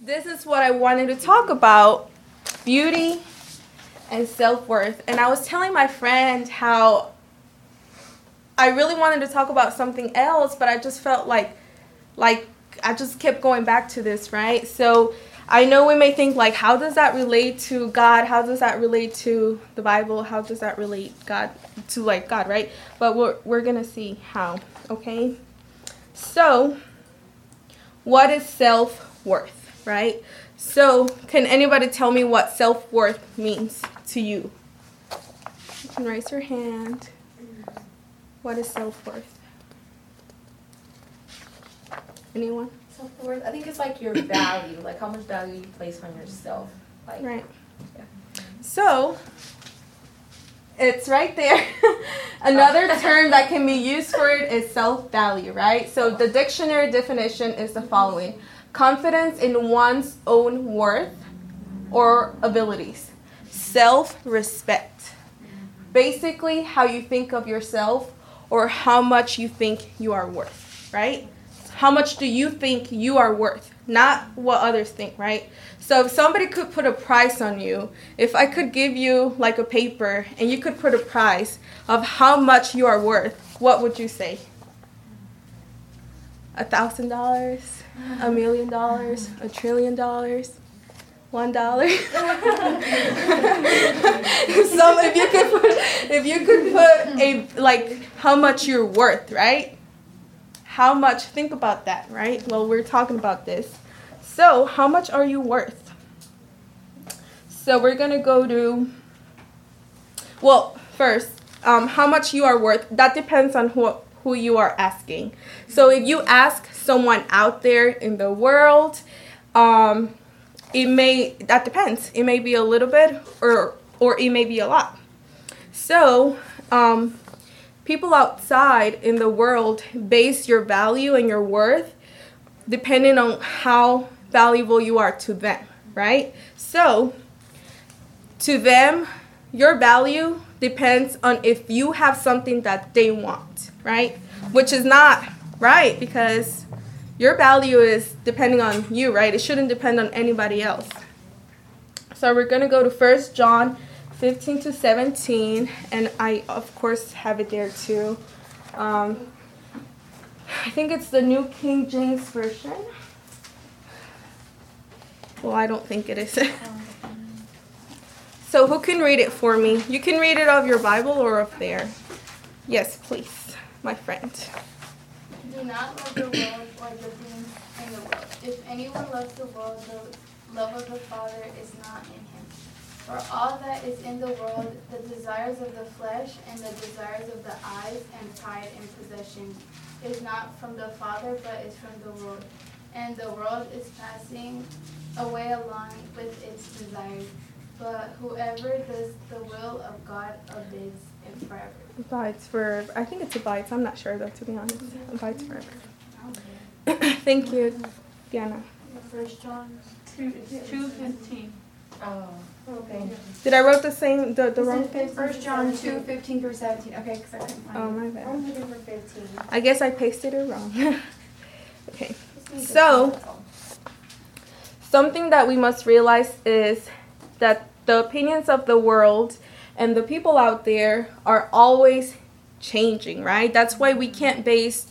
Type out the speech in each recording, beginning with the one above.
this is what I wanted to talk about beauty and self worth. And I was telling my friend how I really wanted to talk about something else, but I just felt like, like, I just kept going back to this, right? So I know we may think like, how does that relate to God? How does that relate to the Bible? How does that relate God to like God, right? But we're we're gonna see how. Okay. So, what is self worth, right? So, can anybody tell me what self worth means to you? You can raise your hand. What is self worth? Anyone? Self worth. I think it's like your value, like how much value you place on yourself. Like, Right. So, it's right there. Another term that can be used for it is self value, right? So, the dictionary definition is the following confidence in one's own worth or abilities, self respect. Basically, how you think of yourself or how much you think you are worth, right? How much do you think you are worth? Not what others think, right? So if somebody could put a price on you, if I could give you like a paper and you could put a price of how much you are worth, what would you say? A thousand dollars? A million dollars? A trillion dollars? One dollar? so if you could put if you could put a like how much you're worth, right? How much think about that, right? Well we're talking about this. So how much are you worth? So we're gonna go to well, first, um, how much you are worth, that depends on who who you are asking. So if you ask someone out there in the world, um, it may that depends. It may be a little bit or or it may be a lot. So um, people outside in the world base your value and your worth depending on how valuable you are to them, right? So to them, your value depends on if you have something that they want, right? Which is not right because your value is depending on you, right? It shouldn't depend on anybody else. So we're going to go to First John 15 to 17, and I, of course, have it there too. Um, I think it's the New King James Version. Well, I don't think it is. so, who can read it for me? You can read it of your Bible or up there. Yes, please, my friend. Do not love the world or the things in the world. If anyone loves the world, the love of the Father is not in him. For all that is in the world, the desires of the flesh and the desires of the eyes and pride in possession, is not from the Father, but is from the world. And the world is passing away along with its desires. But whoever does the will of God abides forever. Abides forever. I think it's abides. I'm not sure though, to be honest. Abides forever. Thank you, Diana. First John two two fifteen. Oh, okay. Did I wrote the same, the, the wrong thing? First John two fifteen through seventeen. Okay, because I couldn't find Oh, my I'm bad. looking for fifteen. I guess I pasted it wrong. okay. So, something that we must realize is that the opinions of the world and the people out there are always changing, right? That's why we can't base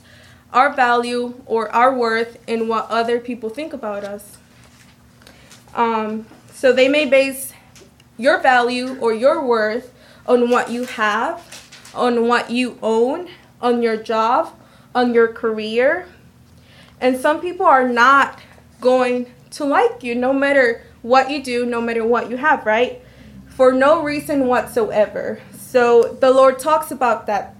our value or our worth in what other people think about us. Um, so they may base your value or your worth on what you have, on what you own, on your job, on your career. And some people are not going to like you no matter what you do, no matter what you have, right? For no reason whatsoever. So the Lord talks about that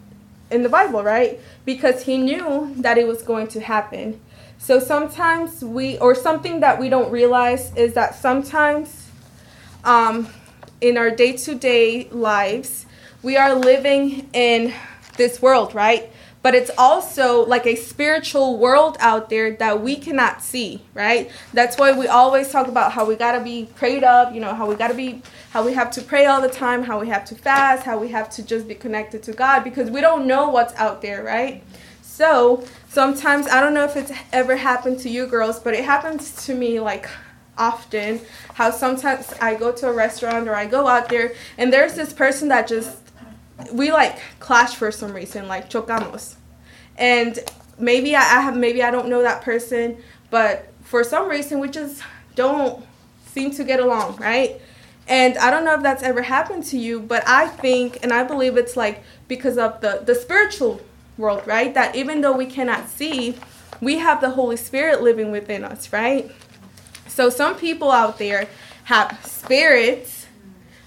in the Bible, right? Because He knew that it was going to happen. So sometimes we, or something that we don't realize is that sometimes um, in our day to day lives, we are living in this world, right? But it's also like a spiritual world out there that we cannot see, right? That's why we always talk about how we gotta be prayed up, you know, how we gotta be, how we have to pray all the time, how we have to fast, how we have to just be connected to God because we don't know what's out there, right? So sometimes, I don't know if it's ever happened to you girls, but it happens to me like often how sometimes I go to a restaurant or I go out there and there's this person that just we like clash for some reason, like chocamos. And maybe I, I have maybe I don't know that person, but for some reason we just don't seem to get along, right? And I don't know if that's ever happened to you, but I think and I believe it's like because of the the spiritual world, right? That even though we cannot see, we have the Holy Spirit living within us, right? So some people out there have spirits.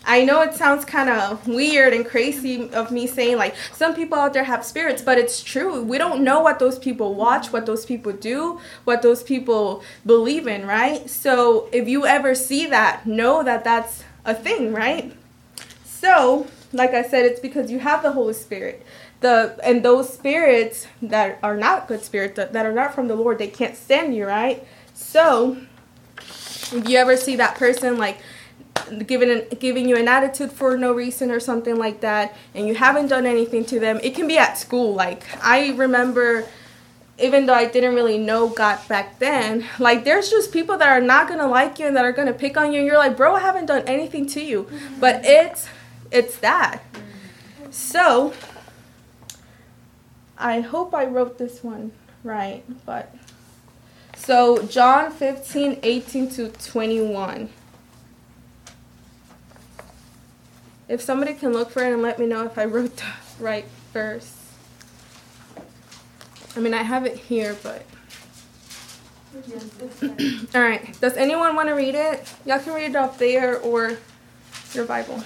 I know it sounds kind of weird and crazy of me saying like some people out there have spirits, but it's true. We don't know what those people watch, what those people do, what those people believe in, right? So if you ever see that, know that that's a thing, right? So, like I said, it's because you have the Holy Spirit the and those spirits that are not good spirits that, that are not from the lord they can't stand you right so if you ever see that person like giving giving you an attitude for no reason or something like that and you haven't done anything to them it can be at school. Like i remember even though i didn't really know god back then like there's just people that are not gonna like you and that are gonna pick on you and you're like bro i haven't done anything to you. But it's it's that. So I hope I wrote this one right, but so John 15, 18 to 21. If somebody can look for it and let me know if I wrote the right verse. I mean, I have it here, but. All right. Does anyone want to read it? Y'all can read it up there or your Bible.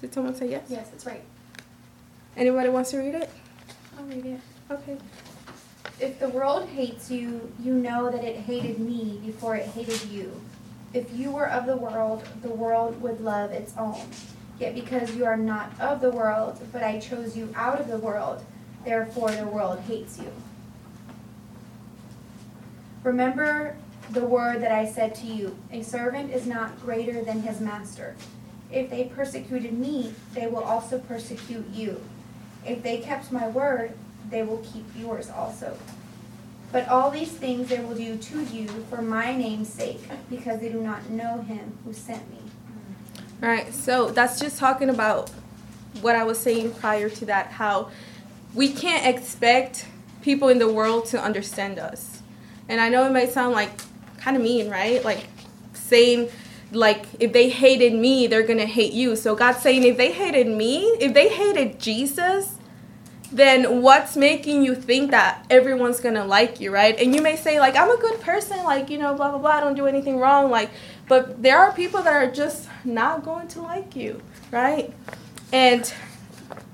Did someone say yes? Yes, it's right. Anybody wants to read it? I'll read it. Okay. If the world hates you, you know that it hated me before it hated you. If you were of the world, the world would love its own. Yet because you are not of the world, but I chose you out of the world, therefore the world hates you. Remember the word that I said to you A servant is not greater than his master. If they persecuted me, they will also persecute you. If they kept my word, they will keep yours also. But all these things they will do to you for my name's sake, because they do not know him who sent me. All right, so that's just talking about what I was saying prior to that how we can't expect people in the world to understand us. And I know it might sound like kind of mean, right? Like saying like if they hated me, they're going to hate you. So God's saying if they hated me, if they hated Jesus, then what's making you think that everyone's gonna like you, right? And you may say, like, I'm a good person, like, you know, blah, blah, blah, I don't do anything wrong, like, but there are people that are just not going to like you, right? And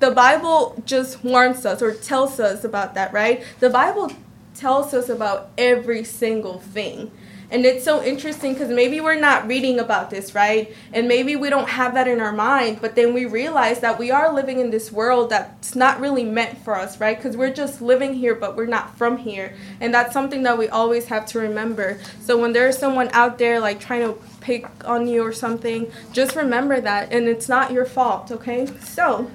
the Bible just warns us or tells us about that, right? The Bible tells us about every single thing. And it's so interesting because maybe we're not reading about this, right? And maybe we don't have that in our mind, but then we realize that we are living in this world that's not really meant for us, right? Because we're just living here, but we're not from here. And that's something that we always have to remember. So when there's someone out there like trying to pick on you or something, just remember that. And it's not your fault, okay? So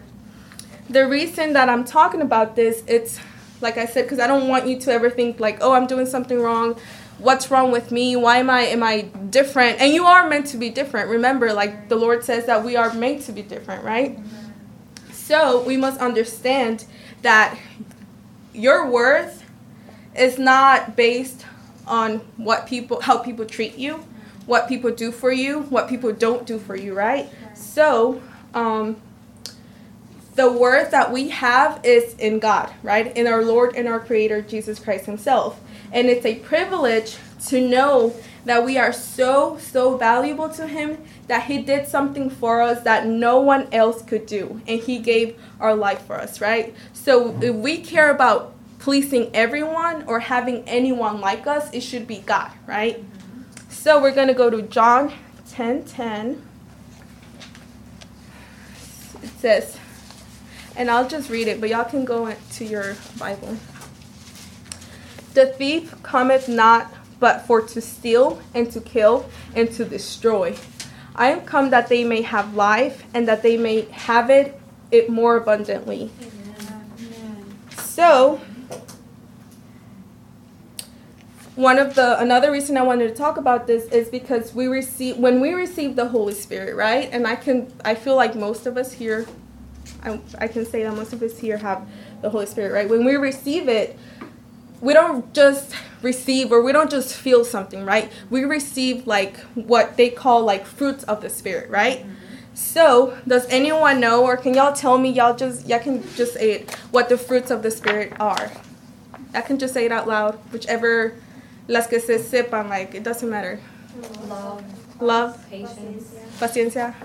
the reason that I'm talking about this, it's like I said, because I don't want you to ever think like, oh, I'm doing something wrong what's wrong with me? Why am i am i different? And you are meant to be different. Remember like the lord says that we are made to be different right? So we must understand that your worth is not based on what people how people treat you what people do for you what people don't do for you right? So um the worth that we have is in God, right? In our Lord and our Creator, Jesus Christ Himself. And it's a privilege to know that we are so, so valuable to Him that He did something for us that no one else could do. And He gave our life for us, right? So if we care about pleasing everyone or having anyone like us, it should be God, right? So we're going to go to John 10 10. It says, and I'll just read it, but y'all can go to your Bible. The thief cometh not but for to steal and to kill and to destroy. I am come that they may have life and that they may have it it more abundantly. Amen. So one of the another reason I wanted to talk about this is because we receive when we receive the Holy Spirit, right? And I can I feel like most of us here I, I can say that most of us here have the Holy Spirit, right? When we receive it, we don't just receive or we don't just feel something, right? We receive like what they call like fruits of the Spirit, right? So, does anyone know, or can y'all tell me? Y'all just y'all can just say it. What the fruits of the Spirit are? I can just say it out loud, whichever las que se sepan. Like it doesn't matter. Love, Love, patience, paciencia,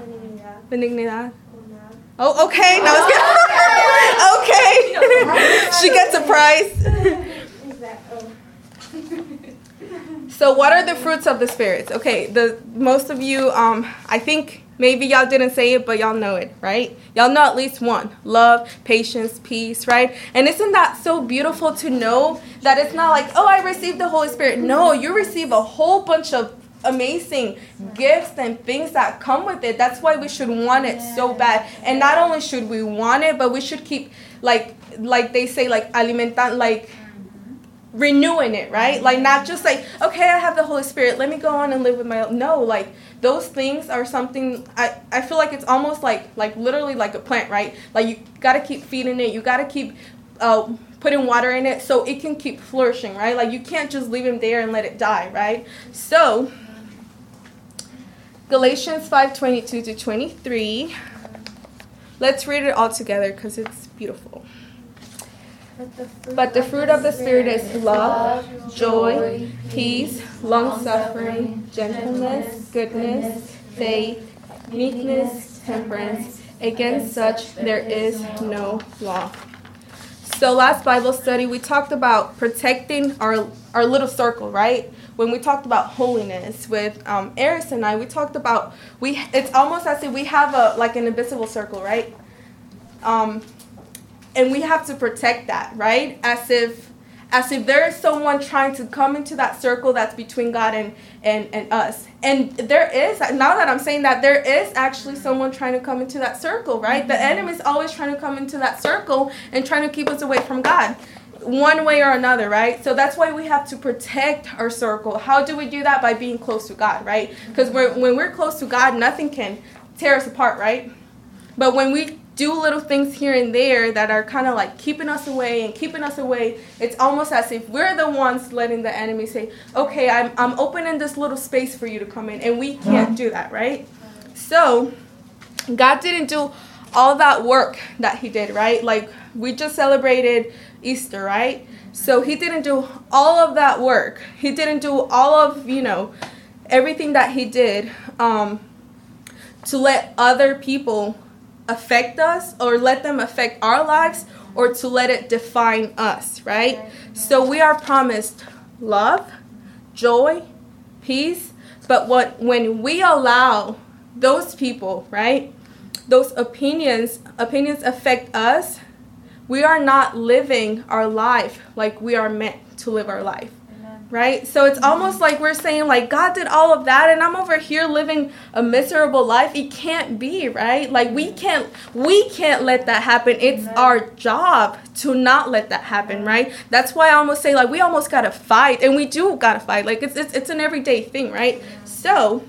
benignidad. Oh, okay. No, it's oh, good. okay. she gets a prize. so, what are the fruits of the spirits? Okay, the most of you, um, I think maybe y'all didn't say it, but y'all know it, right? Y'all know at least one: love, patience, peace, right? And isn't that so beautiful to know that it's not like, oh, I received the Holy Spirit. No, you receive a whole bunch of amazing gifts and things that come with it. That's why we should want it so bad. And not only should we want it, but we should keep like like they say like alimentan like renewing it, right? Like not just like, okay, I have the Holy Spirit, let me go on and live with my no, like those things are something I, I feel like it's almost like like literally like a plant, right? Like you gotta keep feeding it, you gotta keep uh, putting water in it so it can keep flourishing, right? Like you can't just leave him there and let it die, right? So Galatians 5:22 to 23. Let's read it all together because it's beautiful. But the fruit of the Spirit is love, joy, peace, long suffering, gentleness, goodness, faith, meekness, temperance. Against such there is no law. So last Bible study we talked about protecting our our little circle, right? When we talked about holiness with um, Eris and I, we talked about we. It's almost as if we have a like an invisible circle, right? Um, and we have to protect that, right? As if as if there is someone trying to come into that circle that's between God and, and, and us. And there is, now that I'm saying that, there is actually someone trying to come into that circle, right? The mm-hmm. enemy is always trying to come into that circle and trying to keep us away from God, one way or another, right? So that's why we have to protect our circle. How do we do that? By being close to God, right? Because when we're close to God, nothing can tear us apart, right? But when we do little things here and there that are kind of like keeping us away and keeping us away. It's almost as if we're the ones letting the enemy say, okay, I'm, I'm opening this little space for you to come in. And we can't do that, right? So, God didn't do all that work that He did, right? Like, we just celebrated Easter, right? So, He didn't do all of that work. He didn't do all of, you know, everything that He did um, to let other people affect us or let them affect our lives or to let it define us, right? So we are promised love, joy, peace, but what when we allow those people, right? Those opinions opinions affect us, we are not living our life like we are meant to live our life right? So it's mm-hmm. almost like we're saying like God did all of that and I'm over here living a miserable life. It can't be, right? Like we can't we can't let that happen. It's our job to not let that happen, right? That's why I almost say like we almost got to fight and we do got to fight. Like it's, it's it's an everyday thing, right? So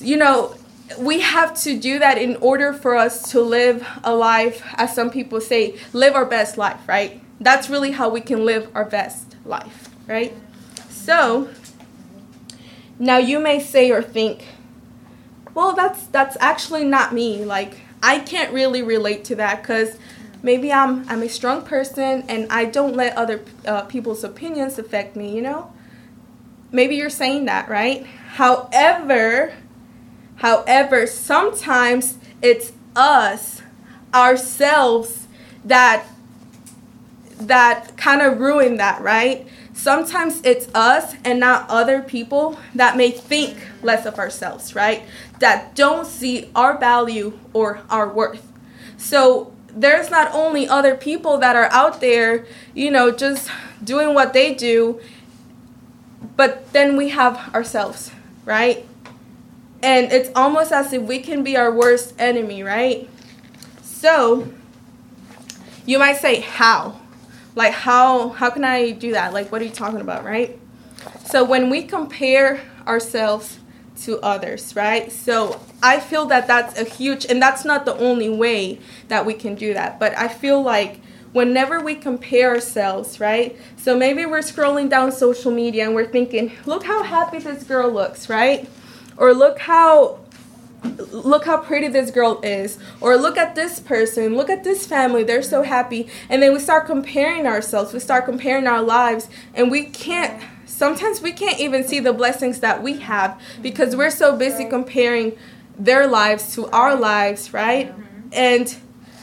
you know, we have to do that in order for us to live a life as some people say, live our best life, right? That's really how we can live our best life, right? So, now you may say or think, well, that's that's actually not me. Like I can't really relate to that cuz maybe I'm I'm a strong person and I don't let other uh, people's opinions affect me, you know? Maybe you're saying that, right? However, however, sometimes it's us ourselves that that kind of ruin that, right? Sometimes it's us and not other people that may think less of ourselves, right? That don't see our value or our worth. So there's not only other people that are out there, you know, just doing what they do, but then we have ourselves, right? And it's almost as if we can be our worst enemy, right? So you might say, how? Like how how can I do that? Like what are you talking about, right? So when we compare ourselves to others, right? So I feel that that's a huge and that's not the only way that we can do that, but I feel like whenever we compare ourselves, right? So maybe we're scrolling down social media and we're thinking, look how happy this girl looks, right? Or look how look how pretty this girl is or look at this person look at this family they're so happy. And then we start comparing ourselves we start comparing our lives and we can't sometimes we can't even see the blessings that we have because we're so busy comparing their lives to our lives right? Mm-hmm. And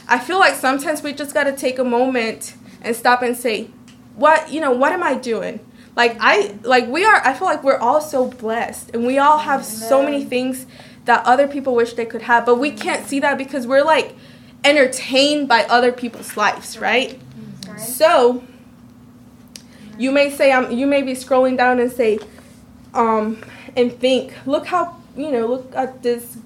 i feel like sometimes we just got to take a moment and stop and say what you know what am i doing? Like i like we are i feel like we're all so blessed and we all have so many things that other people wish they could have, but we can't see that because we're like entertained by other people's lives, right? So you may say um you may be scrolling down and say um and think, look how you know, look at this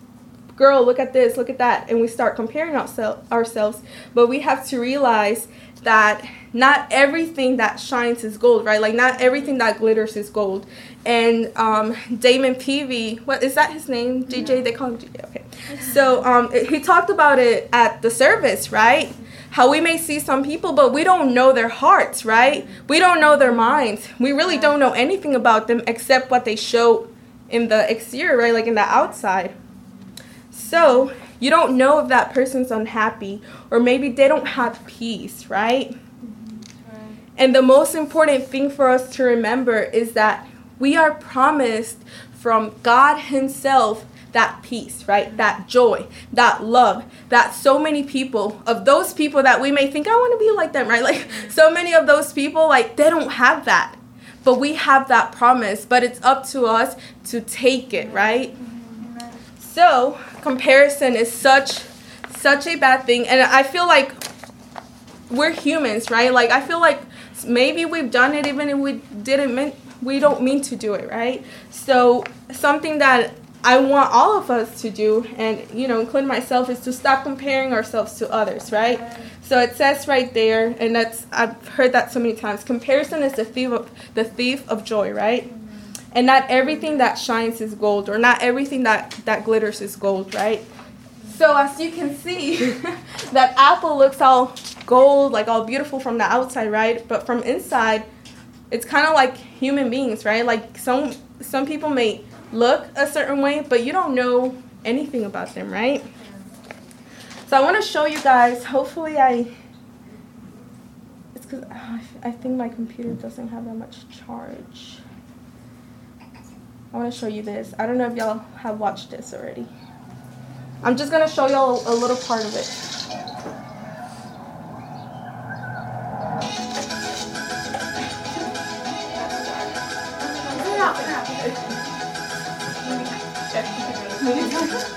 girl, look at this, look at that, and we start comparing oursel- ourselves. But we have to realize that not everything that shines is gold, right? Like not everything that glitters is gold. And um, Damon Peavy, what is that his name? DJ, they call him DJ. Okay. So um, he talked about it at the service, right? How we may see some people, but we don't know their hearts, right? We don't know their minds. We really don't know anything about them except what they show in the exterior, right? Like in the outside. So you don't know if that person's unhappy or maybe they don't have peace, right? And the most important thing for us to remember is that we are promised from God Himself that peace, right? That joy, that love, that so many people, of those people that we may think, I want to be like them, right? Like mm-hmm. so many of those people, like they don't have that. But we have that promise, but it's up to us to take it, right? So, comparison is such such a bad thing and I feel like we're humans, right? Like I feel like maybe we've done it even if we didn't mean we don't mean to do it, right? So, something that I want all of us to do, and you know, including myself, is to stop comparing ourselves to others, right? So it says right there, and that's I've heard that so many times. Comparison is the thief of the thief of joy, right? And not everything that shines is gold, or not everything that that glitters is gold, right? So as you can see, that apple looks all gold, like all beautiful from the outside, right? But from inside, it's kind of like human beings, right? Like some some people may look a certain way, but you don't know anything about them, right? So I want to show you guys. Hopefully, I. It's because ah, I think my computer doesn't have that much charge. I want to show you this. I don't know if y'all have watched this already. I'm just gonna show y'all a little part of it. 你 干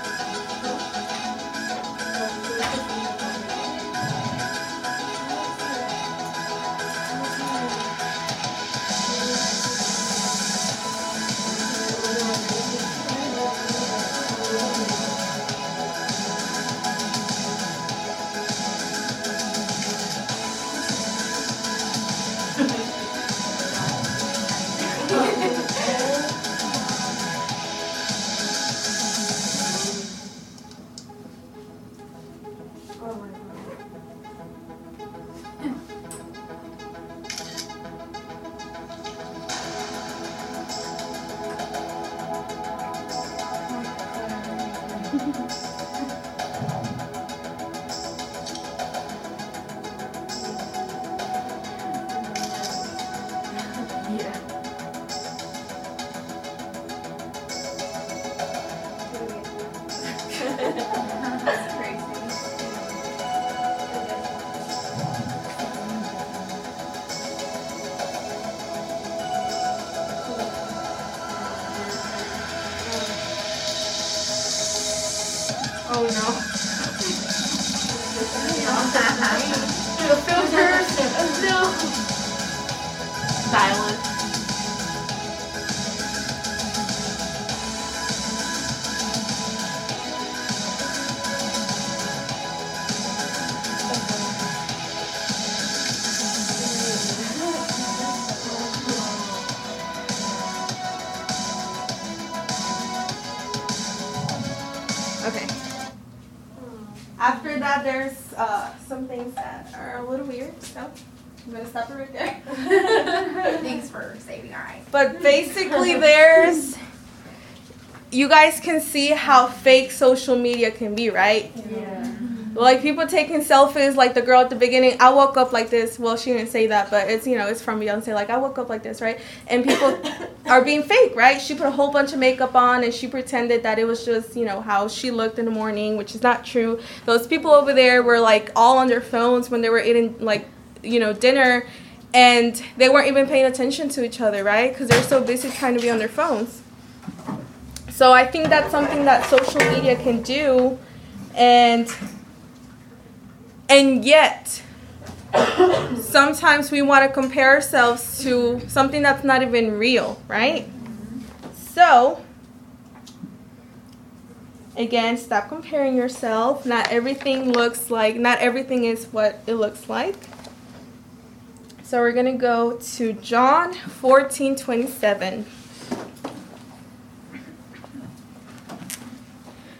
there's uh, some things that are a little weird. So I'm gonna stop it right there. Thanks for saving our eyes. But basically, there's. You guys can see how fake social media can be, right? Yeah. Like people taking selfies, like the girl at the beginning. I woke up like this. Well, she didn't say that, but it's you know it's from Beyonce. Like I woke up like this, right? And people are being fake, right? She put a whole bunch of makeup on and she pretended that it was just you know how she looked in the morning, which is not true. Those people over there were like all on their phones when they were eating like you know dinner, and they weren't even paying attention to each other, right? Because they're so busy trying to be on their phones. So I think that's something that social media can do, and and yet sometimes we want to compare ourselves to something that's not even real, right? So again, stop comparing yourself. Not everything looks like not everything is what it looks like. So we're going to go to John 14 27.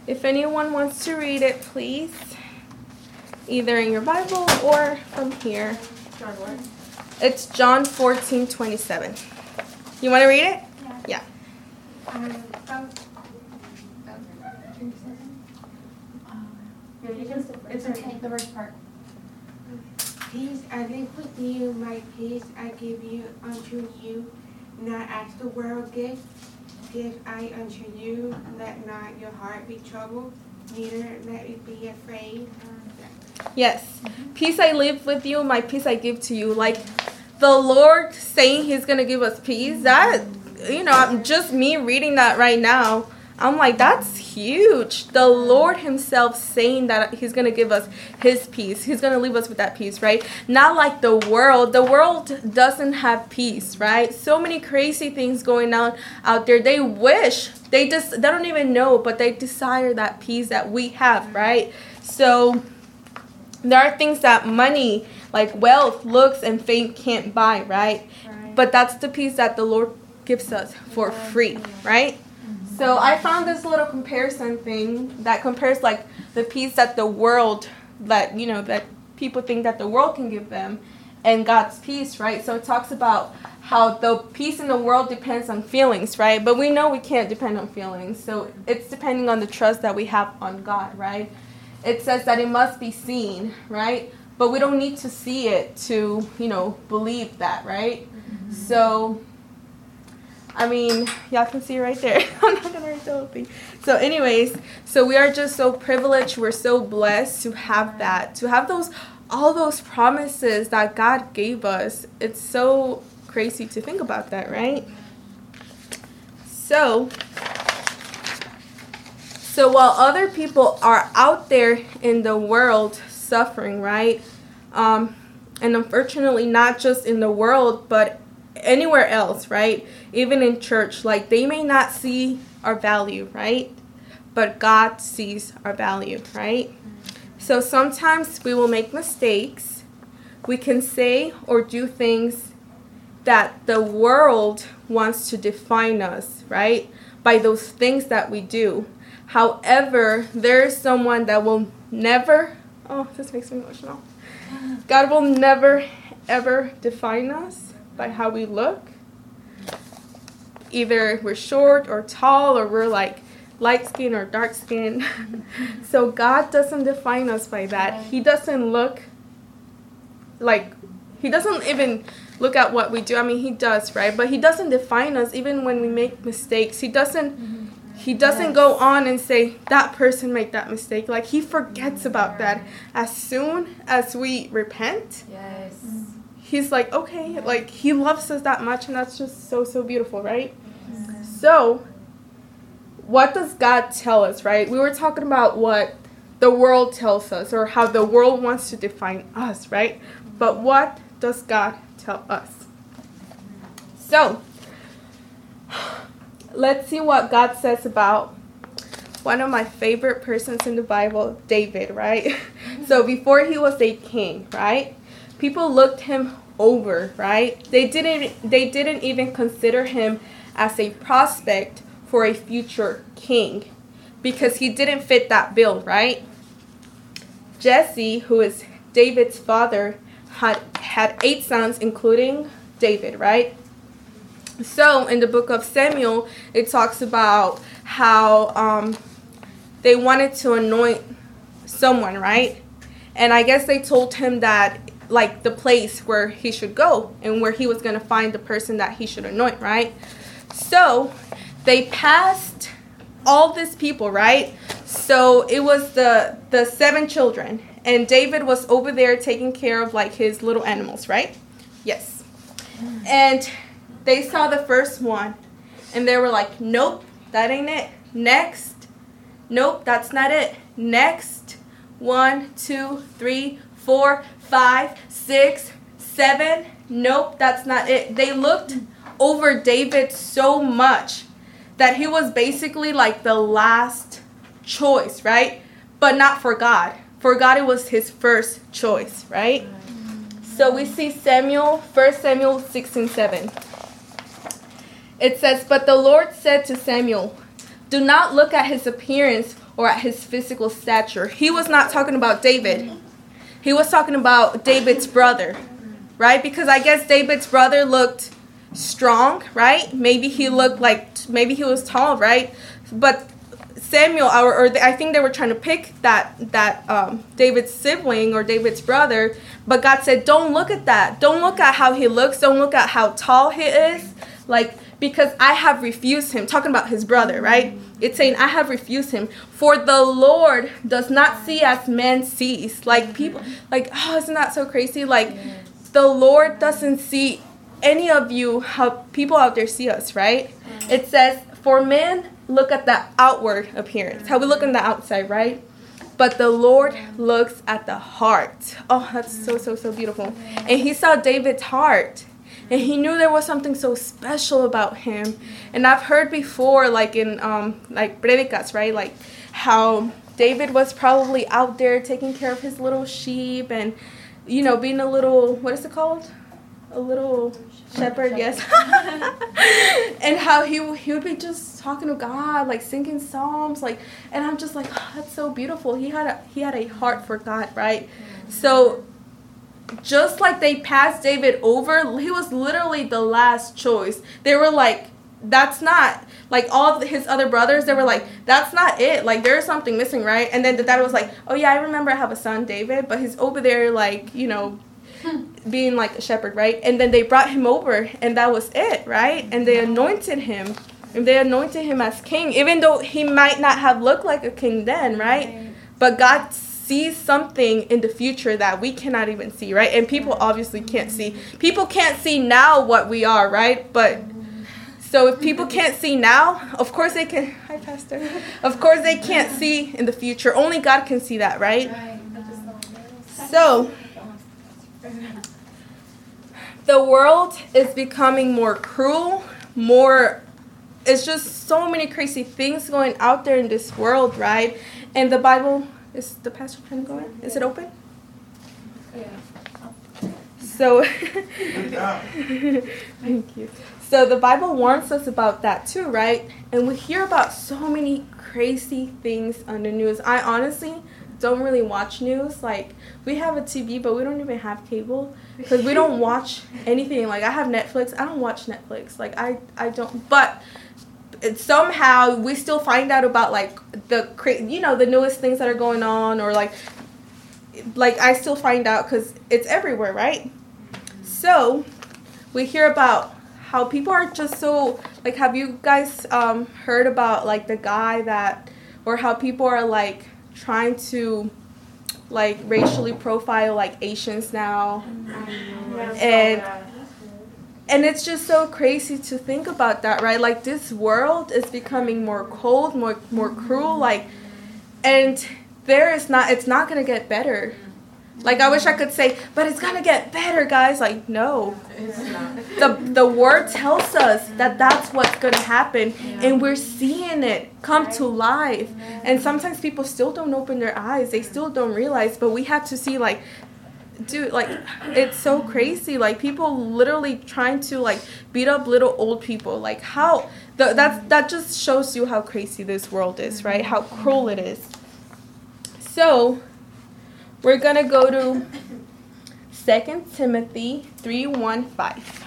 If anyone wants to read it, please. Either in your Bible or from here. John what? It's John 14 27. You want to read it? Yeah. Um, from, Yeah, you can, it's okay. okay, the first part. Peace I leave with you, my peace I give you unto you. Not as the world gives, give I unto you. Let not your heart be troubled, neither let it be afraid. Yes. Peace I live with you, my peace I give to you. Like the Lord saying He's going to give us peace, that, you know, I'm just me reading that right now. I'm like, that's huge. The Lord Himself saying that He's going to give us His peace. He's going to leave us with that peace, right? Not like the world. The world doesn't have peace, right? So many crazy things going on out there. They wish, they just, they don't even know, but they desire that peace that we have, right? So, there are things that money, like wealth, looks, and fame can't buy, right? Right. But that's the peace that the Lord gives us for free, right? Mm-hmm. So I found this little comparison thing that compares like the peace that the world, that you know, that people think that the world can give them, and God's peace, right? So it talks about how the peace in the world depends on feelings, right? But we know we can't depend on feelings, so it's depending on the trust that we have on God, right? It says that it must be seen, right? But we don't need to see it to, you know, believe that, right? Mm-hmm. So, I mean, y'all can see right there. I'm not gonna write the whole thing. So, anyways, so we are just so privileged. We're so blessed to have that, to have those, all those promises that God gave us. It's so crazy to think about that, right? So, so while other people are out there in the world suffering, right? Um, and unfortunately, not just in the world, but anywhere else, right? Even in church, like they may not see our value, right? But God sees our value, right? So sometimes we will make mistakes. We can say or do things that the world wants to define us, right? By those things that we do. However, there is someone that will never, oh, this makes me emotional. God will never, ever define us by how we look. Either we're short or tall, or we're like light skin or dark skin. so God doesn't define us by that. He doesn't look like, He doesn't even look at what we do. I mean, He does, right? But He doesn't define us even when we make mistakes. He doesn't he doesn't go on and say that person made that mistake. Like he forgets about that. As soon as we repent Yes. he's like okay like he loves us that much and that's just so so beautiful right? So what does god tell us right? We were talking about what the world tells us or how the world wants to define us right? But what does god tell us? So let's see what God says about one of my favorite persons in the Bible, David, right? so before he was a king, right? People looked him over, right? They didn't they didn't even consider him as a prospect for a future king because he didn't fit that bill, right? Jesse, who is David's father, had had eight sons, including David, right? So in the book of Samuel, it talks about how um, they wanted to anoint someone, right? And I guess they told him that like the place where he should go and where he was going to find the person that he should anoint, right? So they passed all these people, right? So it was the the seven children and David was over there taking care of like his little animals, right? Yes. And they saw the first one and they were like, "Nope, that ain't it. Next. Nope, that's not it. Next. One, two, three, four, five, six, seven. Nope, that's not it. They looked over David so much that he was basically like the last choice, right? But not for God. For God, it was his first choice, right? So we see Samuel, 1 Samuel 6 and 7. It says, But the Lord said to Samuel, Do not look at his appearance or at his physical stature. He was not talking about David. He was talking about David's brother, right? Because I guess David's brother looked strong, right? Maybe he looked like, maybe he was tall, right? But Samuel, or, or I think they were trying to pick that that um, David's sibling or David's brother, but God said, "Don't look at that. Don't look at how he looks. Don't look at how tall he is. Like because I have refused him." Talking about his brother, right? It's saying, "I have refused him." For the Lord does not see as man sees. Like people, like oh, isn't that so crazy? Like the Lord doesn't see any of you how people out there see us, right? It says, "For men." look at the outward appearance, how we look on the outside, right? But the Lord looks at the heart. Oh, that's so, so, so beautiful. And he saw David's heart. And he knew there was something so special about him. And I've heard before, like in um, like predicas, right? Like how David was probably out there taking care of his little sheep and, you know, being a little, what is it called? A little shepherd, yes. and how he he would be just talking to God, like singing psalms, like, and I'm just like, oh, that's so beautiful. He had a he had a heart for God, right? So, just like they passed David over, he was literally the last choice. They were like, that's not like all his other brothers. They were like, that's not it. Like there's something missing, right? And then the dad was like, oh yeah, I remember I have a son, David, but he's over there like you know hmm. being like a shepherd, right? And then they brought him over, and that was it, right? And they anointed him, and they anointed him as king, even though he might not have looked like a king then, right? But God sees something in the future that we cannot even see, right? And people obviously can't see. People can't see now what we are, right? But so if people can't see now, of course they can. Hi, Pastor. Of course they can't see in the future. Only God can see that, right? So the world is becoming more cruel, more it's just so many crazy things going out there in this world, right? And the Bible is the pastor trying to go in? Is it open? Yeah. So thank you. So the Bible warns us about that too, right? And we hear about so many crazy things on the news. I honestly don't really watch news. Like we have a TV, but we don't even have cable because we don't watch anything. Like I have Netflix. I don't watch Netflix. Like I I don't. But somehow we still find out about like the cra- you know the newest things that are going on or like like I still find out because it's everywhere, right? So we hear about how people are just so like. Have you guys um, heard about like the guy that or how people are like trying to like racially profile like Asians now. And and it's just so crazy to think about that, right? Like this world is becoming more cold, more more cruel like and there is not it's not going to get better. Like I wish I could say, but it's gonna get better, guys. Like no, the the word tells us that that's what's gonna happen, yeah. and we're seeing it come to life. Yeah. And sometimes people still don't open their eyes; they still don't realize. But we have to see, like, dude, like it's so crazy. Like people literally trying to like beat up little old people. Like how the, that that just shows you how crazy this world is, right? How cruel it is. So we're to go to 2 Timothy 3 1 5.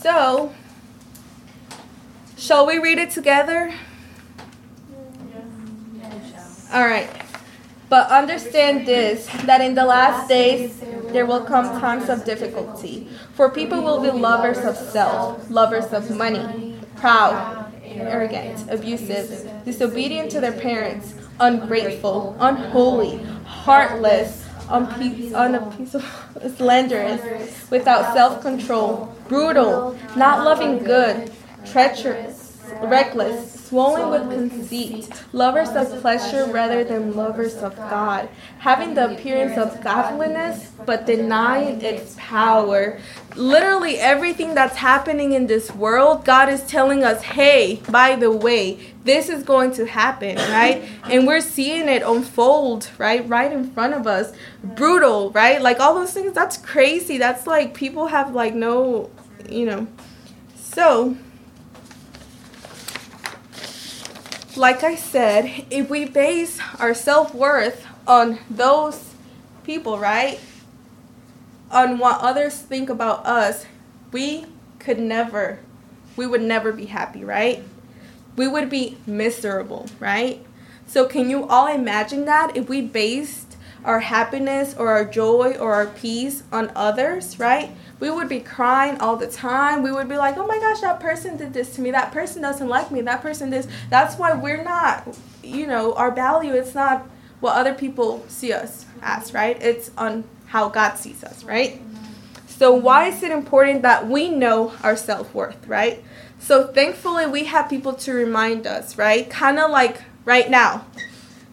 So, shall we read it together? All right. But understand this that in the last days there will come times of difficulty. For people will be lovers of self, lovers of money, proud, arrogant, abusive, disobedient to their parents, ungrateful, unholy, heartless, unpe- unappeasable, slanderous, without self control, brutal, not loving good, treacherous, reckless, swollen with conceit, lovers of pleasure rather than lovers of God, having the appearance of godliness but denying its power. Literally, everything that's happening in this world, God is telling us, hey, by the way, this is going to happen, right? And we're seeing it unfold, right? Right in front of us. Brutal, right? Like all those things, that's crazy. That's like people have like no, you know. So, like I said, if we base our self worth on those people, right? On what others think about us, we could never, we would never be happy, right? We would be miserable, right? So, can you all imagine that if we based our happiness or our joy or our peace on others, right? We would be crying all the time. We would be like, oh my gosh, that person did this to me. That person doesn't like me. That person this. That's why we're not, you know, our value, it's not what other people see us as, right? It's on how God sees us, right? So, why is it important that we know our self worth, right? So, thankfully, we have people to remind us, right? Kind of like right now.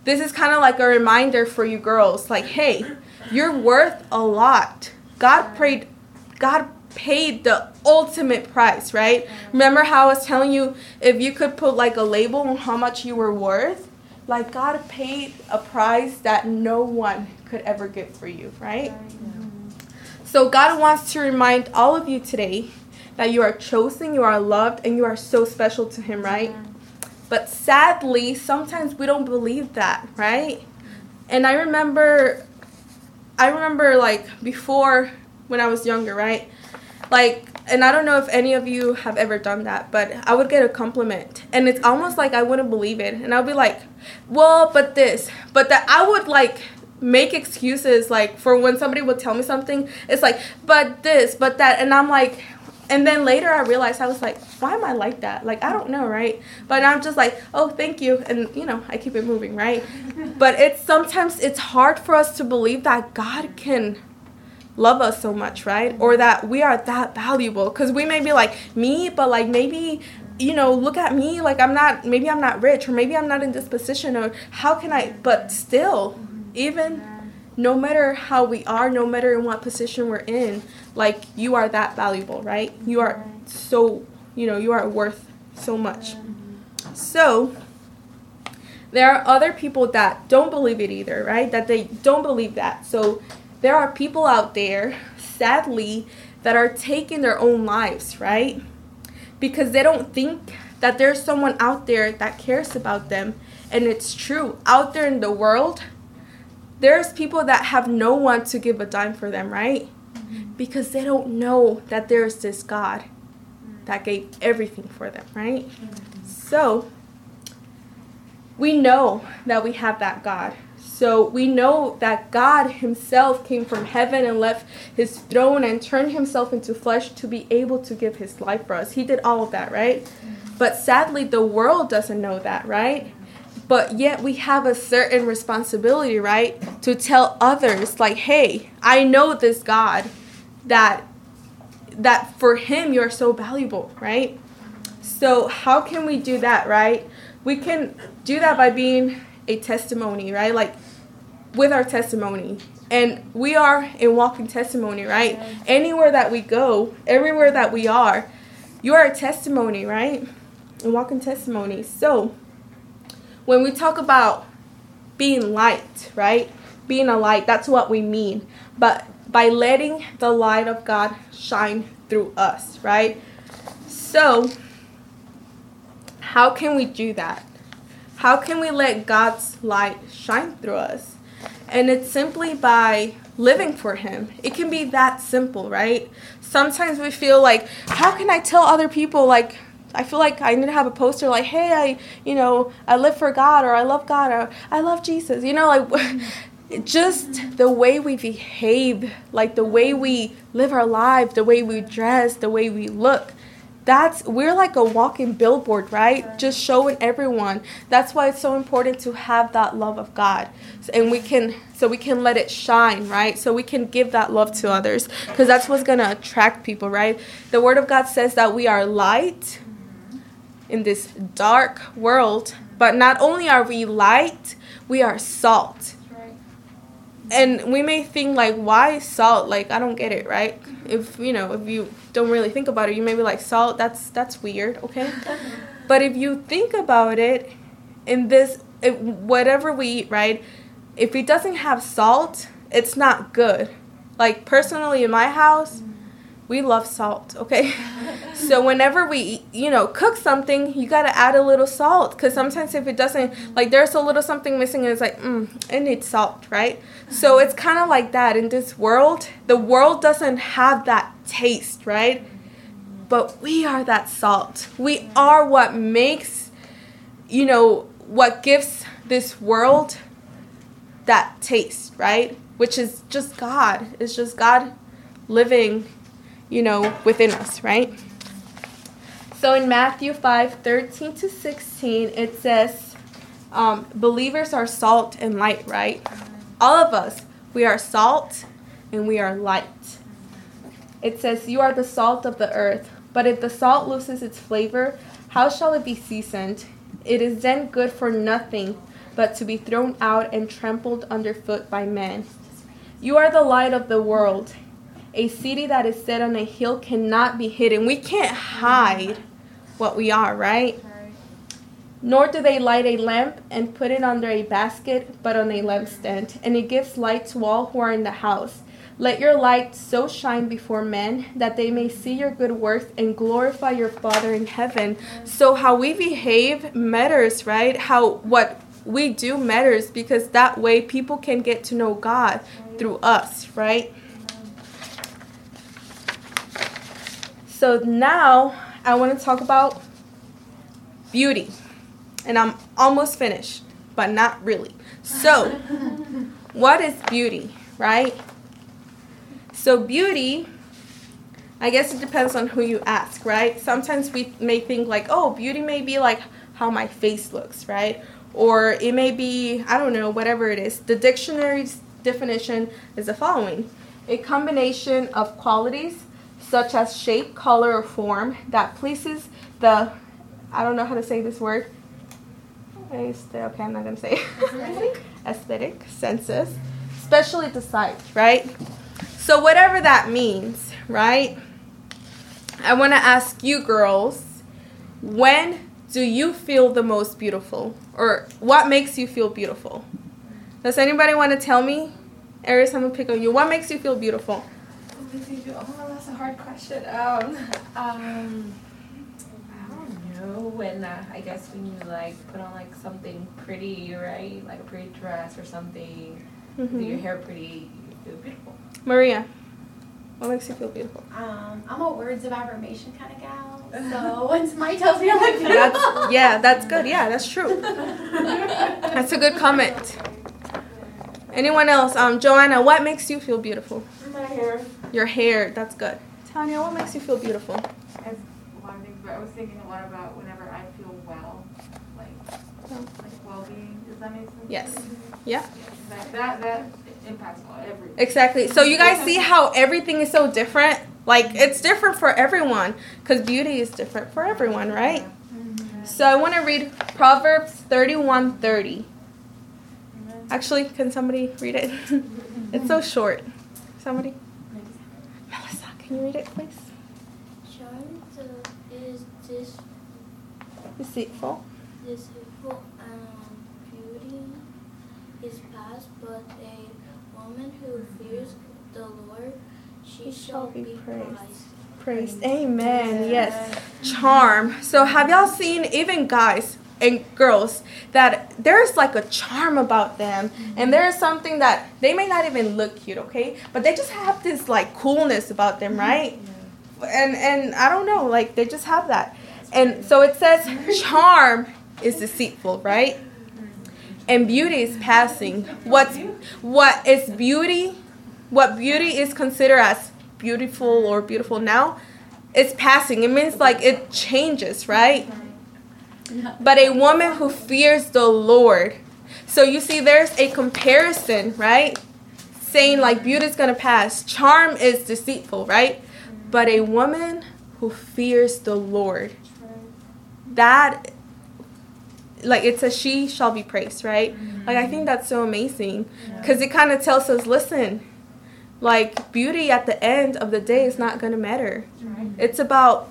This is kind of like a reminder for you girls like, hey, you're worth a lot. God prayed God paid the ultimate price, right? Mm-hmm. Remember how I was telling you if you could put like a label on how much you were worth? Like God paid a price that no one could ever get for you, right? Mm-hmm. So God wants to remind all of you today that you are chosen, you are loved, and you are so special to Him, right? Mm-hmm. But sadly, sometimes we don't believe that, right? And I remember, I remember like before when I was younger, right? Like, and I don't know if any of you have ever done that, but I would get a compliment, and it's almost like I wouldn't believe it, and I'll be like, "Well, but this, but that." I would like make excuses like for when somebody would tell me something. It's like, "But this, but that," and I'm like, and then later I realized I was like, why am I like that? Like I don't know, right? But I'm just like, oh, thank you, and you know, I keep it moving, right? but it's sometimes it's hard for us to believe that God can love us so much, right? Or that we are that valuable. Because we may be like, me, but like maybe, you know, look at me, like I'm not, maybe I'm not rich, or maybe I'm not in this position, or how can I, but still, even no matter how we are, no matter in what position we're in, like you are that valuable, right? You are so, you know, you are worth so much. So, there are other people that don't believe it either, right? That they don't believe that. So, there are people out there, sadly, that are taking their own lives, right? Because they don't think that there's someone out there that cares about them. And it's true. Out there in the world, there's people that have no one to give a dime for them, right? Mm-hmm. Because they don't know that there's this God that gave everything for them, right? Mm-hmm. So, we know that we have that God. So we know that God Himself came from heaven and left His throne and turned Himself into flesh to be able to give His life for us. He did all of that, right? But sadly, the world doesn't know that, right? But yet we have a certain responsibility, right? To tell others, like, hey, I know this God that that for him you're so valuable, right? So how can we do that, right? We can do that by being a testimony, right? Like with our testimony. And we are in walking testimony, right? Anywhere that we go, everywhere that we are, you are a testimony, right? And walking testimony. So, when we talk about being light, right? Being a light, that's what we mean. But by letting the light of God shine through us, right? So, how can we do that? How can we let God's light shine through us? And it's simply by living for Him. It can be that simple, right? Sometimes we feel like, how can I tell other people, like, I feel like I need to have a poster like, hey, I, you know, I live for God or I love God or I love Jesus. You know, like, just the way we behave, like the way we live our life, the way we dress, the way we look that's we're like a walking billboard right? Just showing everyone. That's why it's so important to have that love of god. And we can so we can let it shine right? So we can give that love to others because that's what's going to attract people right? The word of god says that we are light mm-hmm. in this dark world but not only are we light we are salt and we may think like why salt? Like i don't get it right? Mm-hmm. If you know if you don't really think about it you may be like salt that's that's weird okay? But if you think about it in this if, whatever we eat right if it doesn't have salt it's not good. Like personally in my house mm-hmm. We love salt okay? So whenever we you know cook something you got to add a little salt because sometimes if it doesn't like there's a little something missing and it's like mm, it needs salt right? So it's kind of like that in this world. The world doesn't have that taste right? But we are that salt. We are what makes you know what gives this world that taste right? Which is just god. It's just god living you know, within us, right? So in Matthew 5 13 to 16, it says, um, believers are salt and light, right? All of us, we are salt and we are light. It says, You are the salt of the earth, but if the salt loses its flavor, how shall it be seasoned? It is then good for nothing but to be thrown out and trampled underfoot by men. You are the light of the world. A city that is set on a hill cannot be hidden. We can't hide what we are, right? Nor do they light a lamp and put it under a basket, but on a lampstand, and it gives light to all who are in the house. Let your light so shine before men that they may see your good works and glorify your Father in heaven. So how we behave matters, right? How what we do matters because that way people can get to know God through us, right? So now I want to talk about beauty. And I'm almost finished, but not really. So, what is beauty, right? So, beauty, I guess it depends on who you ask, right? Sometimes we may think like, oh, beauty may be like how my face looks, right? Or it may be, I don't know, whatever it is. The dictionary's definition is the following a combination of qualities such as shape, color, or form that pleases the, I don't know how to say this word. Okay, I'm not to say it. Aesthetic senses, especially the sight, right? So, whatever that means, right? I want to ask you girls when do you feel the most beautiful? Or what makes you feel beautiful? Does anybody want to tell me? Aries, I'm to pick on you. What makes you feel beautiful? Oh, that's a hard question. Um, um, I don't know. When uh, I guess when you like put on like something pretty, right? Like a pretty dress or something. Mm-hmm. Do your hair pretty, you feel beautiful. Maria, what makes you feel beautiful? Um, I'm a words of affirmation kind of gal. So when somebody tells me I'm like beautiful, that's, yeah, that's good. Yeah, that's true. that's a good comment. Anyone else? Um, Joanna, what makes you feel beautiful? My hair. Your hair, that's good. Tanya, what makes you feel beautiful? As a lot of things, but I was thinking a lot about whenever I feel well, like oh. like well-being. Does that make sense? Yes. Yeah. That that, that impacts everything. Exactly. So you guys see how everything is so different. Like it's different for everyone because beauty is different for everyone, right? Mm-hmm. So I want to read Proverbs thirty-one thirty. Actually, can somebody read it? it's so short. Somebody? Melissa, can you read it, please? Charm is this deceitful. Deceitful and beauty is past, but a woman who fears the Lord, she, she shall, be praised. praised. Amen. Yes. Charm. So have y'all seen even guys and girls that there's like a charm about them mm-hmm. and there's something that they may not even look cute, okay? But they just have this like coolness about them, mm-hmm. right? And and I don't know, like they just have that. And so it says charm is deceitful, right? Mm-hmm. And beauty is passing. What's what is beauty? What beauty is considered as beautiful or beautiful now? It's passing. It means like it changes, right? But a woman who fears the Lord. So you see, there's a comparison, right? Saying like beauty is gonna pass, charm is deceitful, right? But a woman who fears the Lord, that like it says she shall be praised, right? Like I think mm-hmm. that's so amazing because it kind of tells us, listen, like beauty at the end of the day is not gonna matter. It's about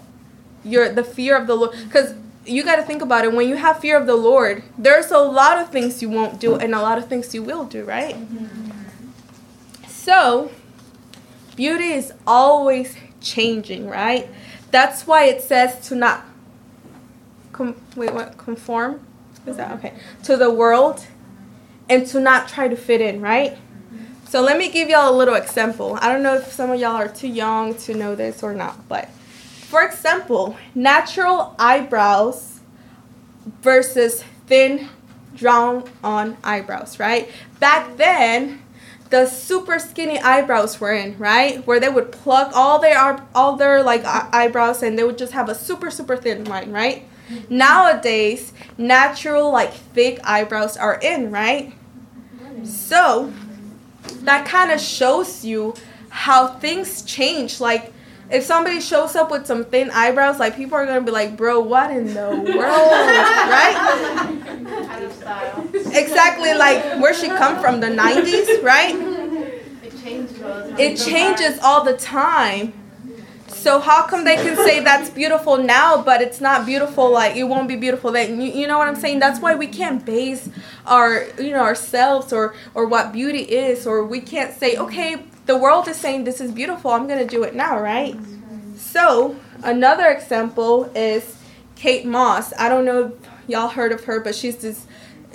your the fear of the Lord because you got to think about it. When you have fear of the lord there's a lot of things you won't do and a lot of things you will do right? So beauty is always changing right? That's why it says to not com- wait what? Conform? Is that okay. To the world and to not try to fit in right? So let me give y'all a little example. I don't know if some of y'all are too young to know this or not but for example, natural eyebrows versus thin drawn on eyebrows, right? Back then, the super skinny eyebrows were in, right? Where they would pluck all their all their like eyebrows and they would just have a super super thin line, right? Mm-hmm. Nowadays, natural like thick eyebrows are in, right? So, that kind of shows you how things change like if somebody shows up with some thin eyebrows, like people are gonna be like, "Bro, what in the world?" right? Out of style. Exactly, like where she come from, the '90s, right? It changes. It changes all the time. So how come they can say that's beautiful now, but it's not beautiful? Like it won't be beautiful then. You, you know what I'm saying? That's why we can't base our you know ourselves or or what beauty is, or we can't say, okay, the world is saying this is beautiful. I'm gonna do it now, right? So another example is Kate Moss. I don't know if y'all heard of her, but she's this.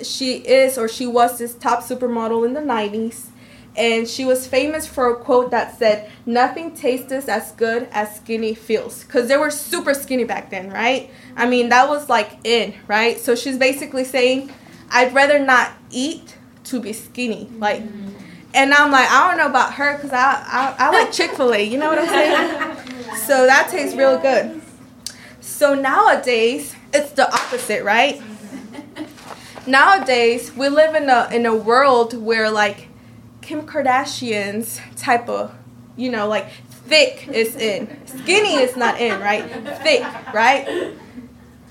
She is or she was this top supermodel in the 90s and she was famous for a quote that said, "Nothing tastes as good as skinny feels," because they were super skinny back then, right? I mean, that was like in, right? So she's basically saying, "I'd rather not eat to be skinny," like. And I'm like, I don't know about her because I, I I like Chick Fil A. You know what I'm saying? So that tastes real good. So nowadays, it's the opposite, right? Nowadays, we live in a in a world where like Kim Kardashian's type of, you know, like thick is in. Skinny is not in, right? Thick, right?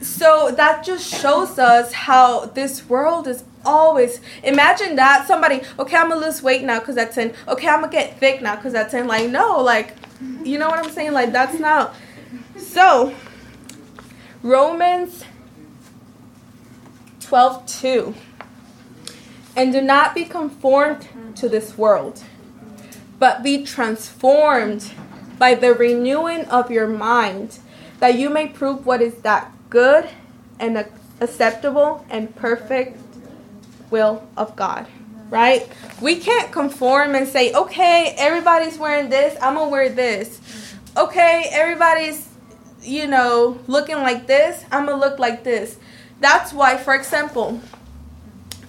So that just shows us how this world is always imagine that somebody okay i'm gonna lose weight now because that's in okay i'm gonna get thick now because that's in like no like you know what i'm saying? Like that's not so romans 12 2 and do not be conformed to this world, but be transformed by the renewing of your mind, that you may prove what is that good and acceptable and perfect will of God. Right? We can't conform and say, okay, everybody's wearing this, I'm gonna wear this. Okay, everybody's, you know, looking like this, I'm gonna look like this. That's why, for example,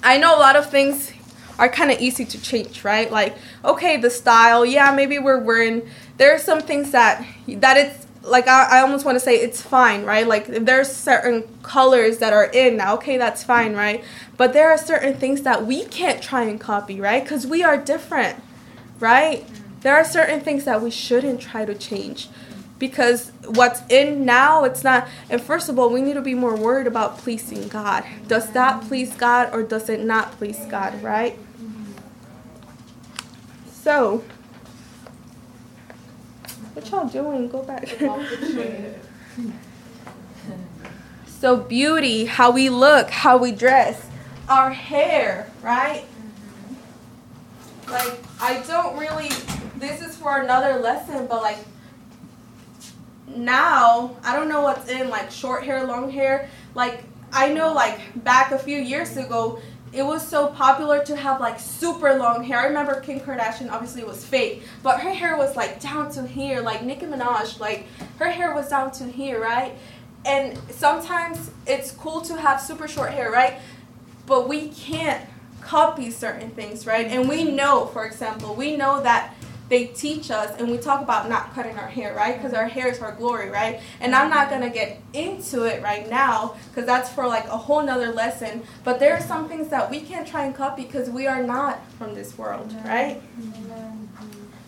I know a lot of things are kind of easy to change, right? Like, okay, the style, yeah, maybe we're wearing. There are some things that that it's like I, I almost want to say it's fine, right? Like there's certain colors that are in now, okay, that's fine, right? But there are certain things that we can't try and copy, right? Because we are different, right? There are certain things that we shouldn't try to change because what's in now it's not and first of all we need to be more worried about pleasing god does that please god or does it not please god right so what y'all doing? Go back. So beauty how we look how we dress our hair right? Like i don't really this is for another lesson but like now I don't know what's in like short hair, long hair. Like I know like back a few years ago, it was so popular to have like super long hair. I remember Kim Kardashian obviously was fake, but her hair was like down to here, like Nicki Minaj, like her hair was down to here, right? And sometimes it's cool to have super short hair, right? But we can't copy certain things, right? And we know, for example, we know that they teach us and we talk about not cutting our hair, right? Because our hair is our glory, right? And I'm not going to get into it right now because that's for like a whole nother lesson. But there are some things that we can't try and copy because we are not from this world, right?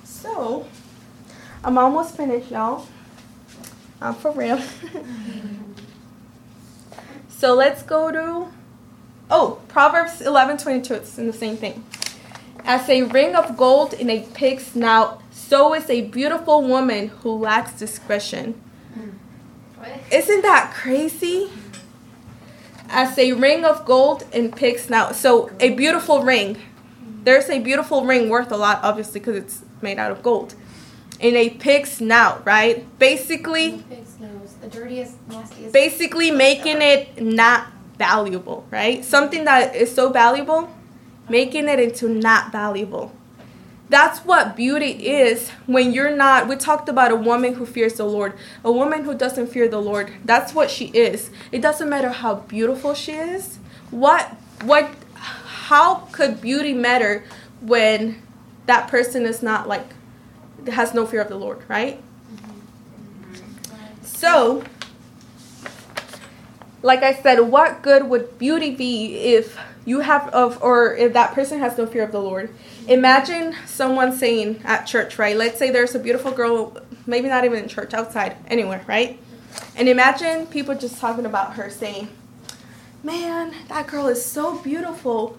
So, I'm almost finished, y'all. I'm for real. so let's go to, oh, Proverbs 11 22. It's in the same thing. As a ring of gold in a pig's snout, so is a beautiful woman who lacks discretion. Hmm. Isn't that crazy? As a ring of gold in pig's snout. So, a beautiful ring. There's a beautiful ring worth a lot, obviously, because it's made out of gold. In a pig's snout, right? Basically, the dirtiest, nastiest. basically making it not valuable, right? Something that is so valuable, making it into not valuable. That's what beauty is when you're not. We talked about a woman who fears the Lord, a woman who doesn't fear the Lord. That's what she is. It doesn't matter how beautiful she is. What, what, how could beauty matter when that person is not like, has no fear of the Lord, right? So, like I said, what good would beauty be if you have of or if that person has no fear of the Lord? Imagine someone saying at church, right? Let's say there's a beautiful girl, maybe not even in church, outside, anywhere, right? And imagine people just talking about her saying, Man, that girl is so beautiful,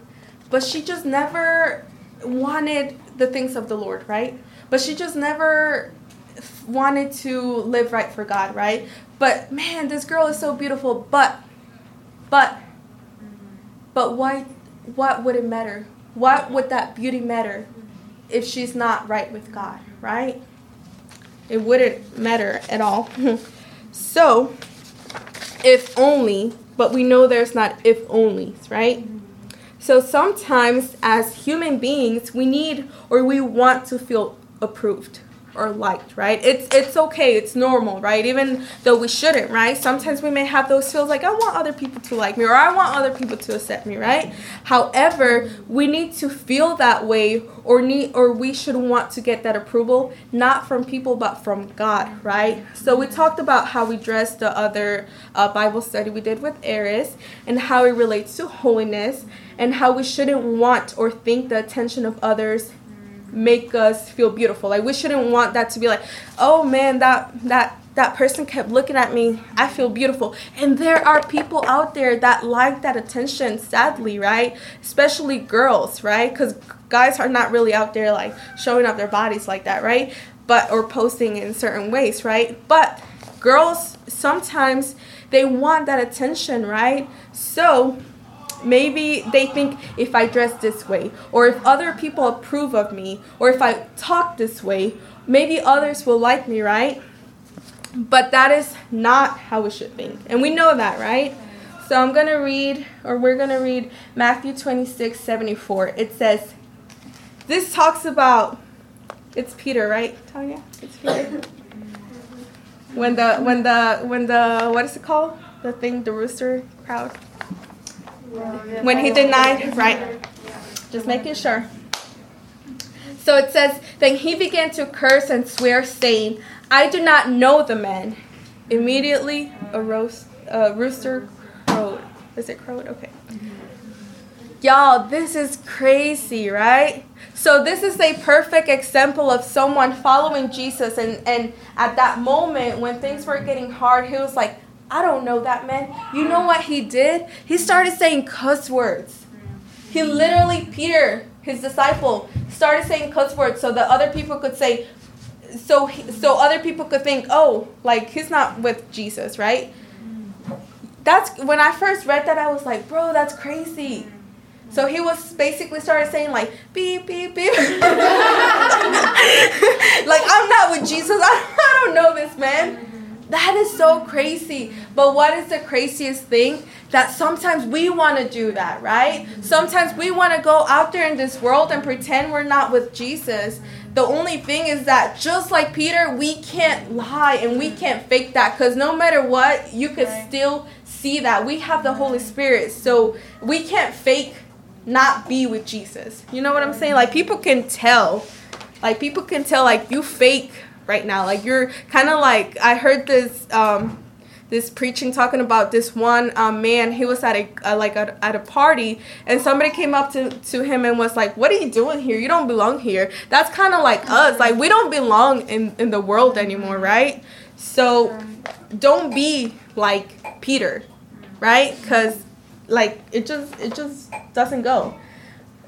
but she just never wanted the things of the Lord, right? But she just never wanted to live right for God, right? But man, this girl is so beautiful, but but but why what would it matter? What would that beauty matter if she's not right with God, right? It wouldn't matter at all. so, if only, but we know there's not if onlys, right? So sometimes as human beings, we need or we want to feel approved or liked, right? It's it's okay, it's normal, right? Even though we shouldn't, right? Sometimes we may have those feels like I want other people to like me or I want other people to accept me, right? However, we need to feel that way or need or we should want to get that approval not from people but from God, right? So we talked about how we dress the other uh, Bible study we did with Eris and how it relates to holiness and how we shouldn't want or think the attention of others make us feel beautiful. Like we shouldn't want that to be like, oh man, that that that person kept looking at me. I feel beautiful. And there are people out there that like that attention, sadly, right? Especially girls, right? Because guys are not really out there like showing off their bodies like that, right? But or posting in certain ways, right? But girls sometimes they want that attention, right? So maybe they think if I dress this way, or if other people approve of me, or if I talk this way, maybe others will like me, right? But that is not how we should think. And we know that, right? So I'm going to read, or we're going to read Matthew 26 74. It says, This talks about, it's Peter, right, Tanya? It's Peter. When the, when the, when the, what is it called? The thing, the rooster crowed when he denied, right? Just making sure. So it says, Then he began to curse and swear, saying, I do not know the man. Immediately a roast, a rooster crowed. Is it crowed? Okay. Y'all, this is crazy, right? So this is a perfect example of someone following Jesus and, and at that moment when things were getting hard, he was like, I don't know that man. You know what he did? He started saying cuss words. He literally, Peter, his disciple, started saying cuss words so that other people could say, so he, so other people could think, oh, like he's not with Jesus, right? That's when I first read that, I was like, bro, that's crazy. So he was basically started saying like beep beep beep. like I'm not with Jesus. I, I don't know this man. That is so crazy. But what is the craziest thing? That sometimes we want to do that, right? Sometimes we want to go out there in this world and pretend we're not with Jesus. The only thing is that just like Peter, we can't lie and we can't fake that because no matter what, you can still see that. We have the Holy Spirit. So we can't fake not be with Jesus. You know what I'm saying? Like people can tell. Like people can tell like you fake right now. Like you're kind of like I heard this um this preaching talking about this one um, man. He was at a uh, like a, at a party, and somebody came up to to him and was like, "What are you doing here? You don't belong here." That's kind of like us. Like we don't belong in in the world anymore, right? So don't be like Peter, right? Because like it just it just doesn't go.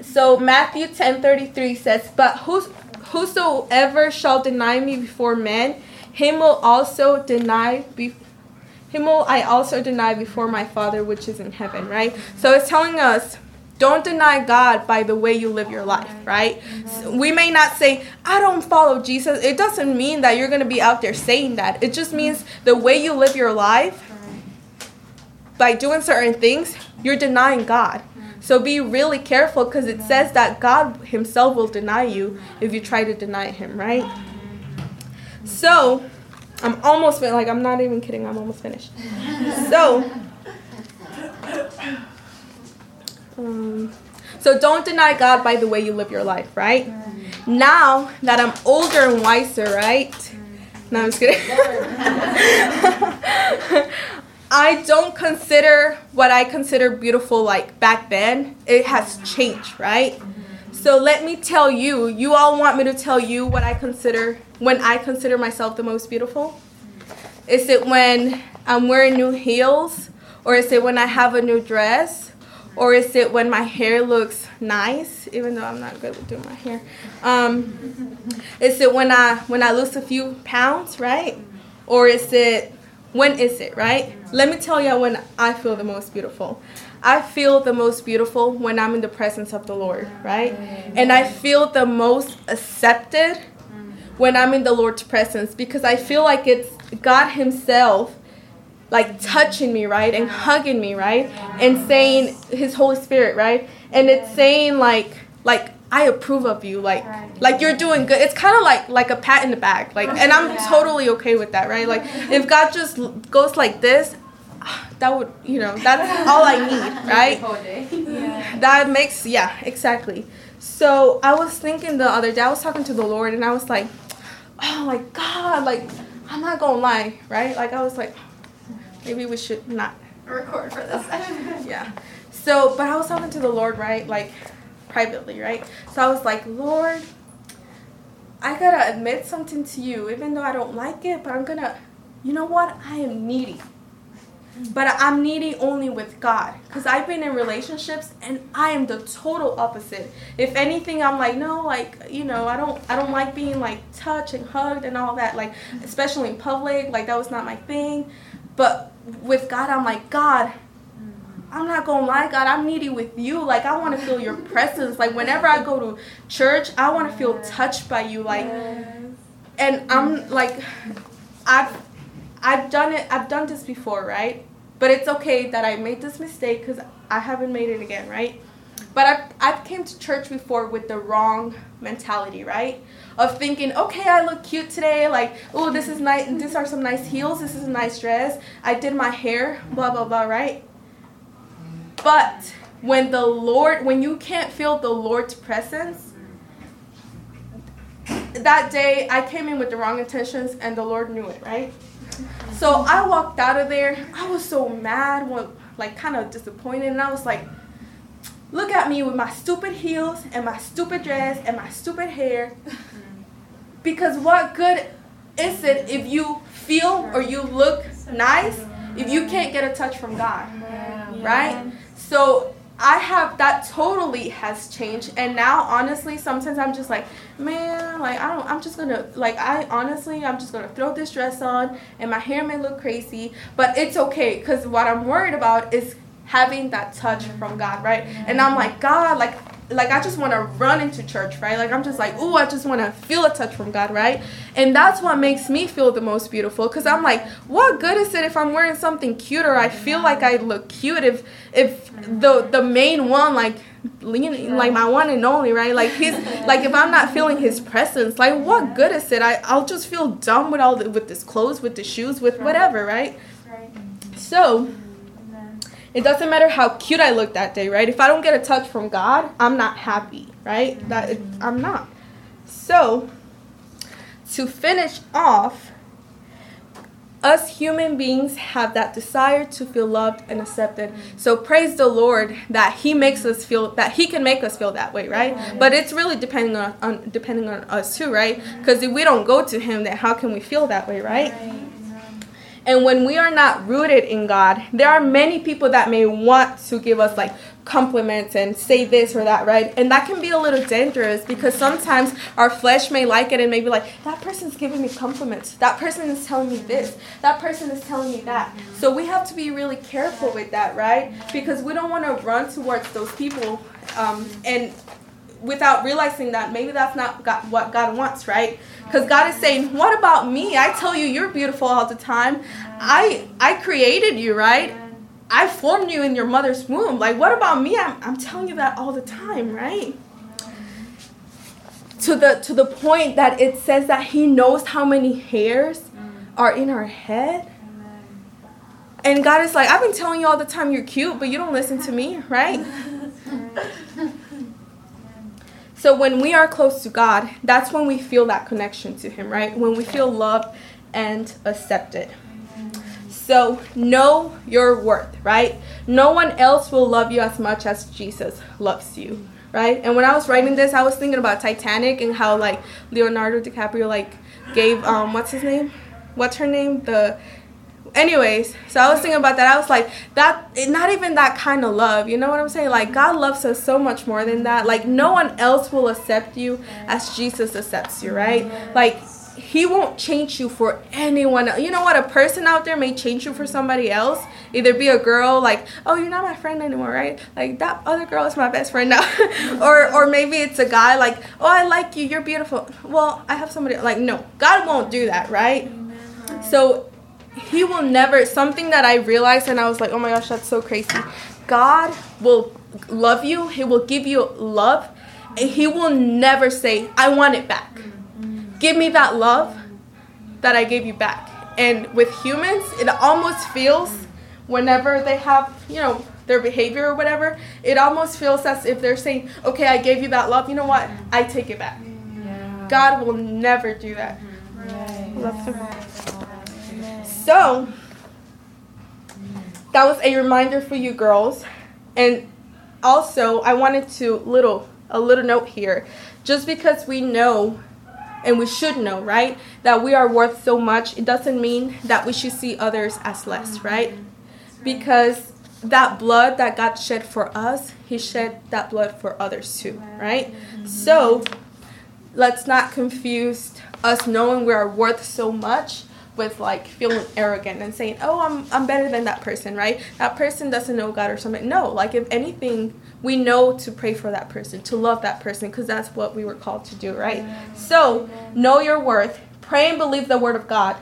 So Matthew 10:33 says, "But who's whosoever shall deny me before men, him will also deny be, him will I also deny before my Father which is in heaven, right? So it's telling us don't deny God by the way you live your life, right? So we may not say, I don't follow Jesus. It doesn't mean that you're going to be out there saying that. It just means the way you live your life, by doing certain things, you're denying God. So be really careful because it says that God Himself will deny you if you try to deny Him, right? So, I'm almost fin- like I'm not even kidding. I'm almost finished. So, um, so don't deny God by the way you live your life, right? Now that I'm older and wiser, right? No, I'm just kidding. I don't consider what I consider beautiful like back then. It has changed, right? So let me tell you, you all want me to tell you what I consider when I consider myself the most beautiful? Is it when I'm wearing new heels? Or is it when I have a new dress? Or is it when my hair looks nice, even though I'm not good with doing my hair? Um, is it when I when I lose a few pounds, right? Or is it when is it, right? Let me tell you when I feel the most beautiful. I feel the most beautiful when I'm in the presence of the Lord, right? And I feel the most accepted when I'm in the Lord's presence because I feel like it's God Himself like touching me, right? And hugging me, right? And saying His Holy Spirit, right? And it's saying like like I approve of you, like like you're doing good. It's kind of like like a pat in the back, like, and I'm totally okay with that, right? Like if God just goes like this, that would you know that's all I need, right? That makes yeah exactly. So I was thinking the other day, I was talking to the Lord, and I was like, oh my God, like I'm not gonna lie, right? Like I was like, maybe we should not Record for this. yeah. So, but I was talking to the Lord, right? Like privately, right? So I was like, Lord, I gotta admit something to you, even though I don't like it, but I'm gonna, you know what? I am needy. But I'm needy only with God. Because I've been in relationships and I am the total opposite. If anything, I'm like, no, like, you know, I don't I don't like being like touched and hugged and all that. Like, especially in public, like that was not my thing. But with God, I'm like, God, I'm not gonna lie, God, I'm needy with you. Like I wanna feel your presence. Like whenever I go to church, I wanna feel touched by you. Like and I'm like I've I've done it I've done this before, right? But it's okay that I made this mistake because I haven't made it again, right? But I've, I've came to church before with the wrong mentality, right? Of thinking, okay, I look cute today. Like, oh, this is nice. These are some nice heels. This is a nice dress. I did my hair. Blah blah blah, right? But when the Lord, when you can't feel the Lord's presence, that day I came in with the wrong intentions and the Lord knew it, right? So I walked out of there. I was so mad, like kind of disappointed, and I was like, look at me with my stupid heels and my stupid dress and my stupid hair. Because what good is it if you feel or you look nice if you can't get a touch from God? Right? So I have that totally has changed. And now honestly sometimes I'm just like man like I don't I'm just gonna like I honestly I'm just gonna throw this dress on and my hair may look crazy but it's okay because what I'm worried about is having that touch from God right? And I'm like God like like I just want to run into church, right? Like I'm just like, ooh, I just want to feel a touch from God, right? And that's what makes me feel the most beautiful cuz I'm like, what good is it if I'm wearing something cute or I feel like I look cute if if the the main one like leaning like my one and only, right? Like he's like if I'm not feeling his presence, like what good is it? I I'll just feel dumb with all the, with this clothes, with the shoes, with whatever, right? So, it doesn't matter how cute I look that day, right? If I don't get a touch from God, I'm not happy, right? That it, I'm not. So, to finish off, us human beings have that desire to feel loved and accepted. So praise the Lord that He makes us feel that He can make us feel that way, right? But it's really depending on, on depending on us too, right? Because if we don't go to Him, then how can we feel that way, right? And when we are not rooted in God, there are many people that may want to give us like compliments and say this or that, right? And that can be a little dangerous because sometimes our flesh may like it and maybe like, that person's giving me compliments. That person is telling me this. That person is telling me that. So we have to be really careful with that, right? Because we don't want to run towards those people um, and without realizing that maybe that's not God, what God wants, right? Because God is saying, "What about me? I tell you, you're beautiful all the time. I I created you, right? I formed you in your mother's womb. Like, what about me? I'm, I'm telling you that all the time, right? To the to the point that it says that He knows how many hairs are in our head. And God is like, I've been telling you all the time you're cute, but you don't listen to me, right? So when we are close to God, that's when we feel that connection to Him, right? When we feel loved and accepted. So know your worth, right? No one else will love you as much as Jesus loves you, right? And when I was writing this, I was thinking about Titanic and how like Leonardo DiCaprio like gave um what's his name? What's her name? The anyways, so I was thinking about that. I was like, that not even that kind of love. You know what I'm saying? Like God loves us so much more than that. Like no one else will accept you as Jesus accepts you, right? Like he won't change you for anyone. else. You know what? A person out there may change you for somebody else. Either be a girl, like, oh, you're not my friend anymore, right? Like that other girl is my best friend now, or or maybe it's a guy, like, oh, I like you, you're beautiful. Well, I have somebody like, no, God won't do that, right? So he will never something that I realized and I was like, oh my gosh, that's so crazy. God will love you. He will give you love. And he will never say, I want it back. Give me that love that I gave you back. And with humans, it almost feels whenever they have, you know, their behavior or whatever, it almost feels as if they're saying, okay, I gave you that love. You know what? I take it back. God will never do that. Love him. So, that was a reminder for you girls. And also, I wanted to little a little note here. Just because we know and we should know, right, that we are worth so much, it doesn't mean that we should see others as less, mm-hmm. right? Because that blood that God shed for us, He shed that blood for others too, right? Mm-hmm. So let's not confuse us knowing we are worth so much with like feeling arrogant and saying, "Oh, I'm I'm better than that person," right? That person doesn't know God or something. No, like if anything, we know to pray for that person, to love that person because that's what we were called to do, right? So, know your worth. Pray and believe the word of God.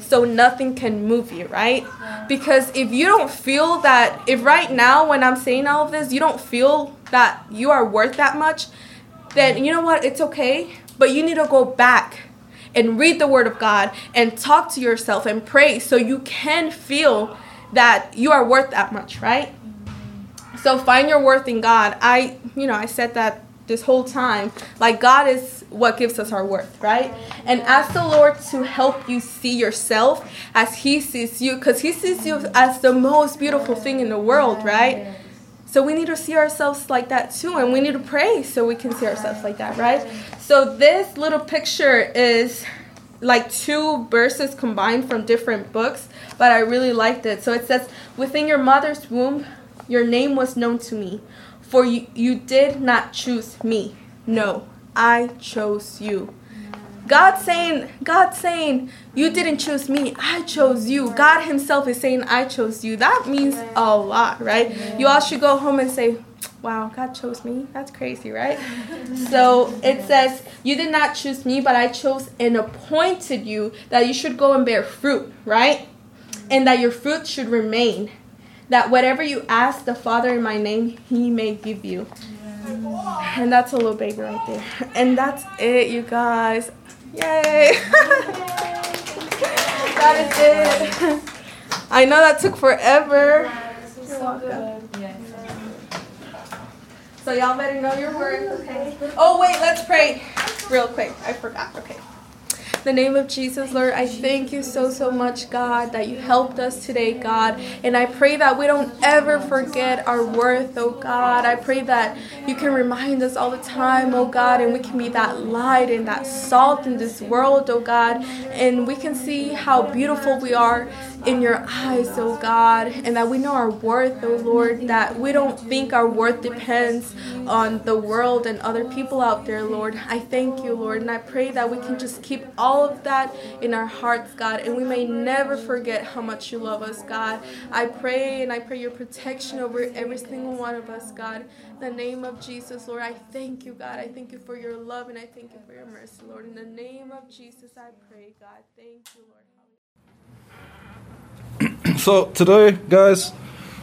So nothing can move you, right? Because if you don't feel that if right now when I'm saying all of this, you don't feel that you are worth that much, then you know what? It's okay, but you need to go back and read the word of God and talk to yourself and pray so you can feel that you are worth that much, right? So find your worth in God. I, you know, I said that this whole time. Like God is what gives us our worth, right? And ask the Lord to help you see yourself as He sees you, because He sees you as the most beautiful thing in the world, right? So we need to see ourselves like that too, and we need to pray so we can see ourselves like that, right? So this little picture is like two verses combined from different books, but I really liked it. So it says, Within your mother's womb, your name was known to me, for you, you did not choose me. No, I chose you. God saying, God saying, you didn't choose me, I chose you. God Himself is saying, I chose you. That means a lot, right? You all should go home and say, Wow, God chose me. That's crazy, right? so it says, You did not choose me, but I chose and appointed you that you should go and bear fruit, right? And that your fruit should remain. That whatever you ask the Father in my name, he may give you. And that's a little baby right there. And that's it, you guys. Yay! that is it. I know that took forever. You're welcome. So y'all better know your words, okay? Oh wait, let's pray real quick. I forgot. Okay. The name of Jesus, Lord, I thank you so, so much, God, that you helped us today, God. And I pray that we don't ever forget our worth, oh God. I pray that you can remind us all the time, oh God, and we can be that light and that salt in this world, oh God. And we can see how beautiful we are in your eyes, oh God, and that we know our worth, oh Lord, that we don't think our worth depends on the world and other people out there, Lord. I thank you, Lord, and I pray that we can just keep all of that in our hearts, God, and we may never forget how much you love us, God. I pray and I pray your protection over every single one of us, God. In the name of Jesus, Lord, I thank you, God. I thank you for your love and I thank you for your mercy, Lord. In the name of Jesus, I pray, God. Thank you, Lord. So today, guys,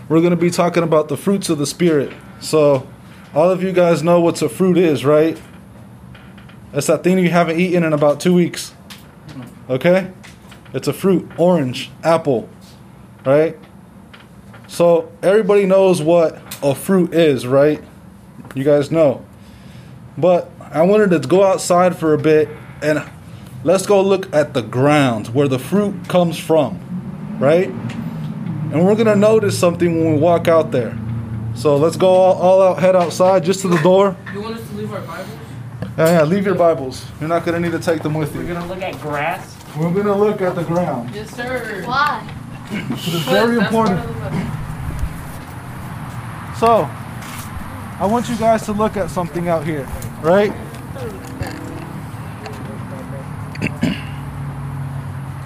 we're going to be talking about the fruits of the spirit. So, all of you guys know what a fruit is, right? It's that thing you haven't eaten in about two weeks. Okay? It's a fruit, orange, apple, right? So everybody knows what a fruit is, right? You guys know. But I wanted to go outside for a bit and let's go look at the ground where the fruit comes from, right? And we're gonna notice something when we walk out there. So let's go all, all out, head outside, just to the door. You want us to leave our Bibles? Yeah, yeah, leave your Bibles. You're not gonna need to take them with you. We're gonna look at grass. We're gonna look at the ground. Yes, sir. Why? It's very important. So, I want you guys to look at something out here, right?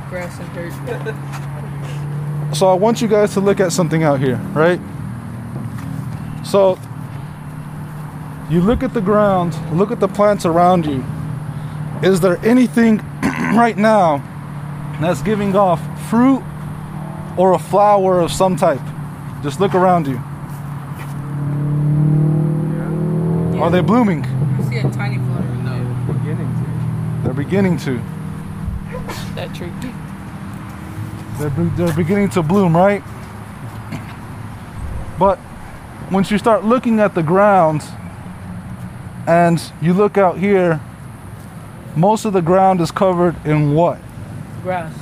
Grass and dirt. So I want you guys to look at something out here, right? So you look at the ground, look at the plants around you. Is there anything right now that's giving off fruit or a flower of some type? Just look around you. Are they blooming? You see a tiny flower? No. They're beginning to. That tree. They're, they're beginning to bloom, right? But once you start looking at the ground and you look out here, most of the ground is covered in what? Grass.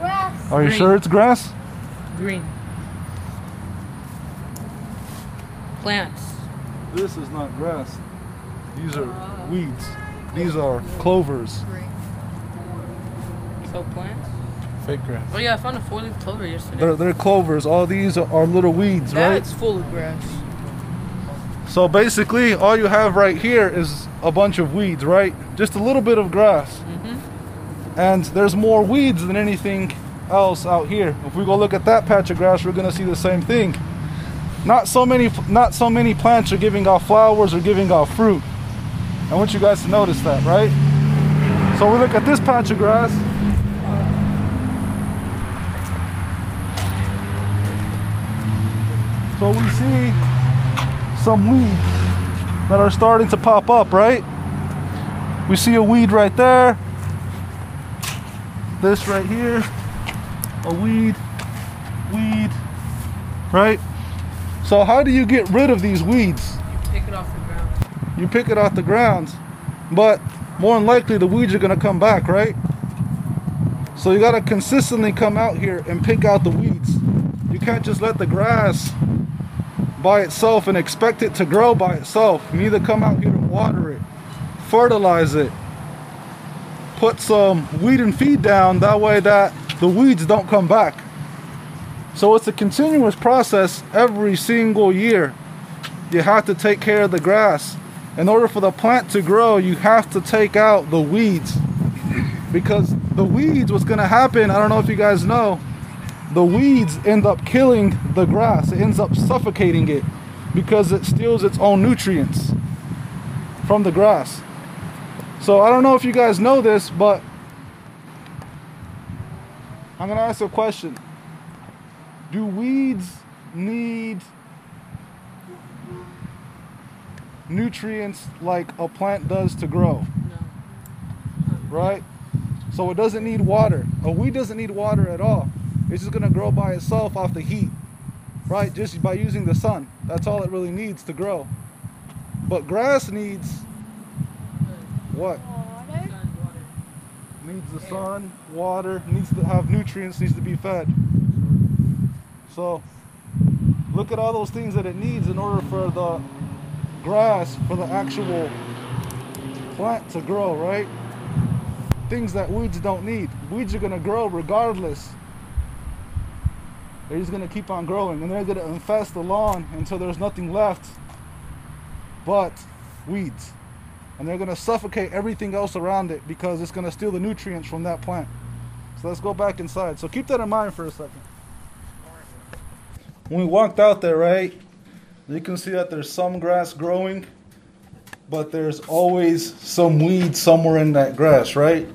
Grass. Are you Green. sure it's grass? Green. Plants. This is not grass. These are oh. weeds. These are clovers. So plants? Fake grass. Oh yeah, I found a four-leaf clover yesterday. They're, they're clovers. All these are, are little weeds, right? That's full of grass. So basically, all you have right here is a bunch of weeds, right? Just a little bit of grass. Mm-hmm. And there's more weeds than anything else out here. If we go look at that patch of grass, we're gonna see the same thing. Not so many, not so many plants are giving off flowers or giving off fruit. I want you guys to notice that, right? So we look at this patch of grass. So we see some weeds that are starting to pop up, right? We see a weed right there. This right here. A weed. Weed. Right? So how do you get rid of these weeds? You pick it off the ground. You pick it off the ground, but more than likely the weeds are gonna come back, right? So you gotta consistently come out here and pick out the weeds. You can't just let the grass by itself and expect it to grow by itself. You need to come out here and water it, fertilize it, put some weed and feed down that way that the weeds don't come back. So it's a continuous process every single year. You have to take care of the grass. In order for the plant to grow, you have to take out the weeds. Because the weeds, what's going to happen, I don't know if you guys know, the weeds end up killing the grass. It ends up suffocating it. because it steals its own nutrients from the grass. So I don't know if you guys know this, but I'm going to ask a question. Do weeds need nutrients like a plant does to grow? Right? So it doesn't need water. A weed doesn't need water at all. It's just to grow by itself off the heat. Right? Just by using the sun. That's all it really needs to grow. But grass needs what? Needs the sun, water, needs to have nutrients, needs to be fed. So look at all those things that it needs in order for the grass, for the actual plant to grow, right? Things that weeds don't need. Weeds are gonna grow regardless. They're just gonna keep on growing and they're gonna infest the lawn until there's nothing left but weeds. And they're gonna suffocate everything else around it because it's gonna steal the nutrients from that plant. So let's go back inside. So keep that in mind for a second. When we walked out there, right, you can see that there's some grass growing, but there's always some weeds somewhere in that grass, right?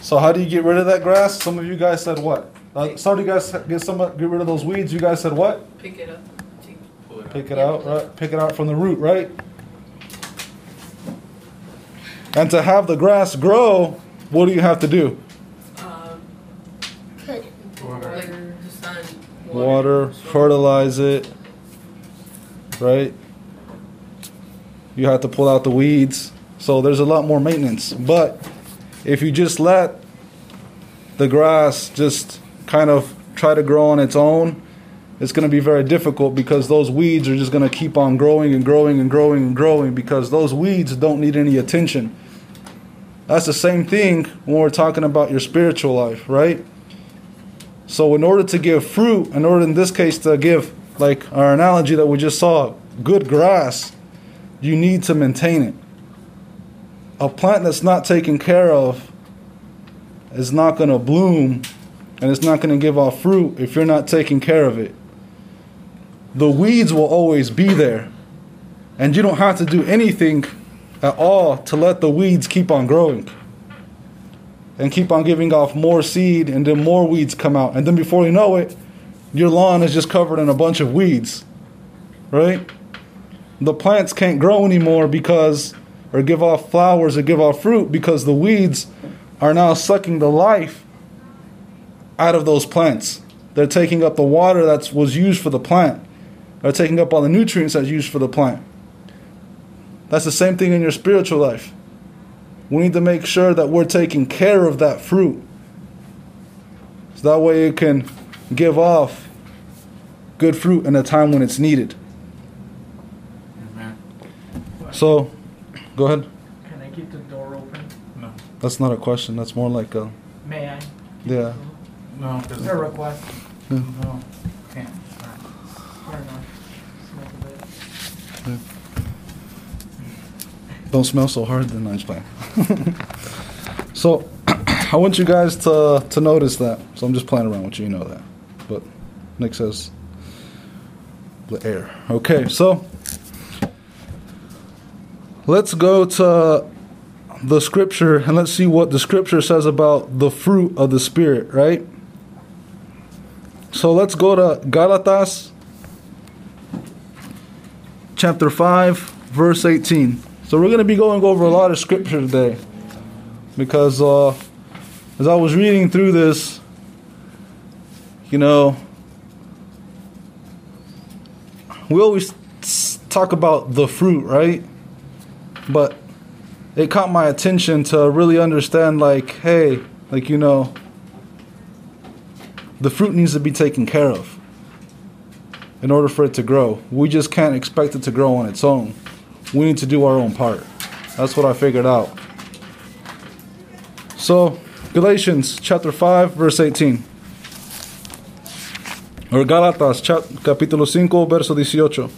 So how do you get rid of that grass? Some of you guys said what? Uh, some of you guys get some get rid of those weeds. You guys said what? Pick it up. Pick it out, right? Pick it out from the root, right? And to have the grass grow, what do you have to do? Um, Good. like the sun. Water, fertilize it, right? You have to pull out the weeds. So there's a lot more maintenance. But if you just let the grass just kind of try to grow on its own, it's going to be very difficult because those weeds are just going to keep on growing and growing and growing and growing because those weeds don't need any attention. That's the same thing when we're talking about your spiritual life, right? So, in order to give fruit, in order in this case to give, like our analogy that we just saw, good grass, you need to maintain it. A plant that's not taken care of is not going to bloom and it's not going to give off fruit if you're not taking care of it. The weeds will always be there, and you don't have to do anything at all to let the weeds keep on growing and keep on giving off more seed, and then more weeds come out. And then before you know it, your lawn is just covered in a bunch of weeds, right? The plants can't grow anymore because, or give off flowers or give off fruit because the weeds are now sucking the life out of those plants. They're taking up the water that was used for the plant. They're taking up all the nutrients that's used for the plant. That's the same thing in your spiritual life. We need to make sure that we're taking care of that fruit. So that way it can give off good fruit in a time when it's needed. So, go ahead. Can I keep the door open? No. That's not a question. That's more like a. May I? Yeah. No, Is because there a request? no, oh, can't. Fair enough. Smoke a bit. Don't smell so hard, then I just playing. so, I want you guys to to notice that. So I'm just playing around with you, you know that. But Nick says the air. Okay, so let's go to the scripture and let's see what the scripture says about the fruit of the spirit, right? So let's go to Galatas chapter 5 verse 18. So we're going to be going over a lot of scripture today because uh, as I was reading through this, you know, we always talk about the fruit, right? But it caught my attention to really understand, like, hey, like, you know, the fruit needs to be taken care of in order for it to grow. We just can't expect it to grow on its own. We need to do our own part. That's what I figured out. So, Galatians chapter 5, verse 18. Or Gálatas chap- capítulo 5, verso 18.